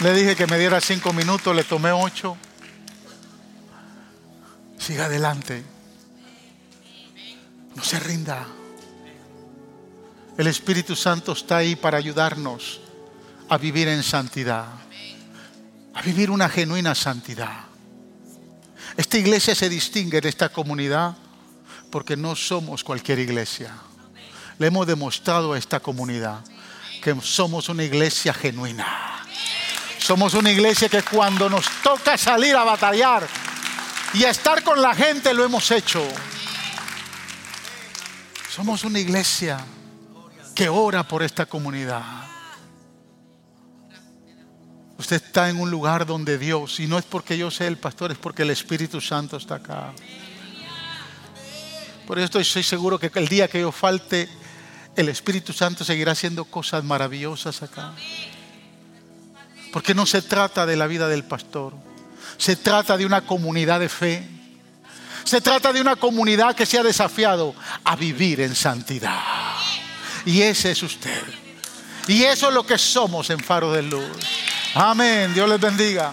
Le dije que me diera cinco minutos, le tomé ocho. Siga adelante. No se rinda. El Espíritu Santo está ahí para ayudarnos a vivir en santidad, a vivir una genuina santidad. Esta iglesia se distingue en esta comunidad porque no somos cualquier iglesia. Le hemos demostrado a esta comunidad que somos una iglesia genuina. Somos una iglesia que cuando nos toca salir a batallar y a estar con la gente lo hemos hecho. Somos una iglesia que ora por esta comunidad. Usted está en un lugar donde Dios, y no es porque yo sea el pastor, es porque el Espíritu Santo está acá. Por eso estoy seguro que el día que yo falte, el Espíritu Santo seguirá haciendo cosas maravillosas acá. Porque no se trata de la vida del pastor, se trata de una comunidad de fe. Se trata de una comunidad que se ha desafiado a vivir en santidad. Y ese es usted. Y eso es lo que somos en Faro de Luz. Amén. Dios les bendiga.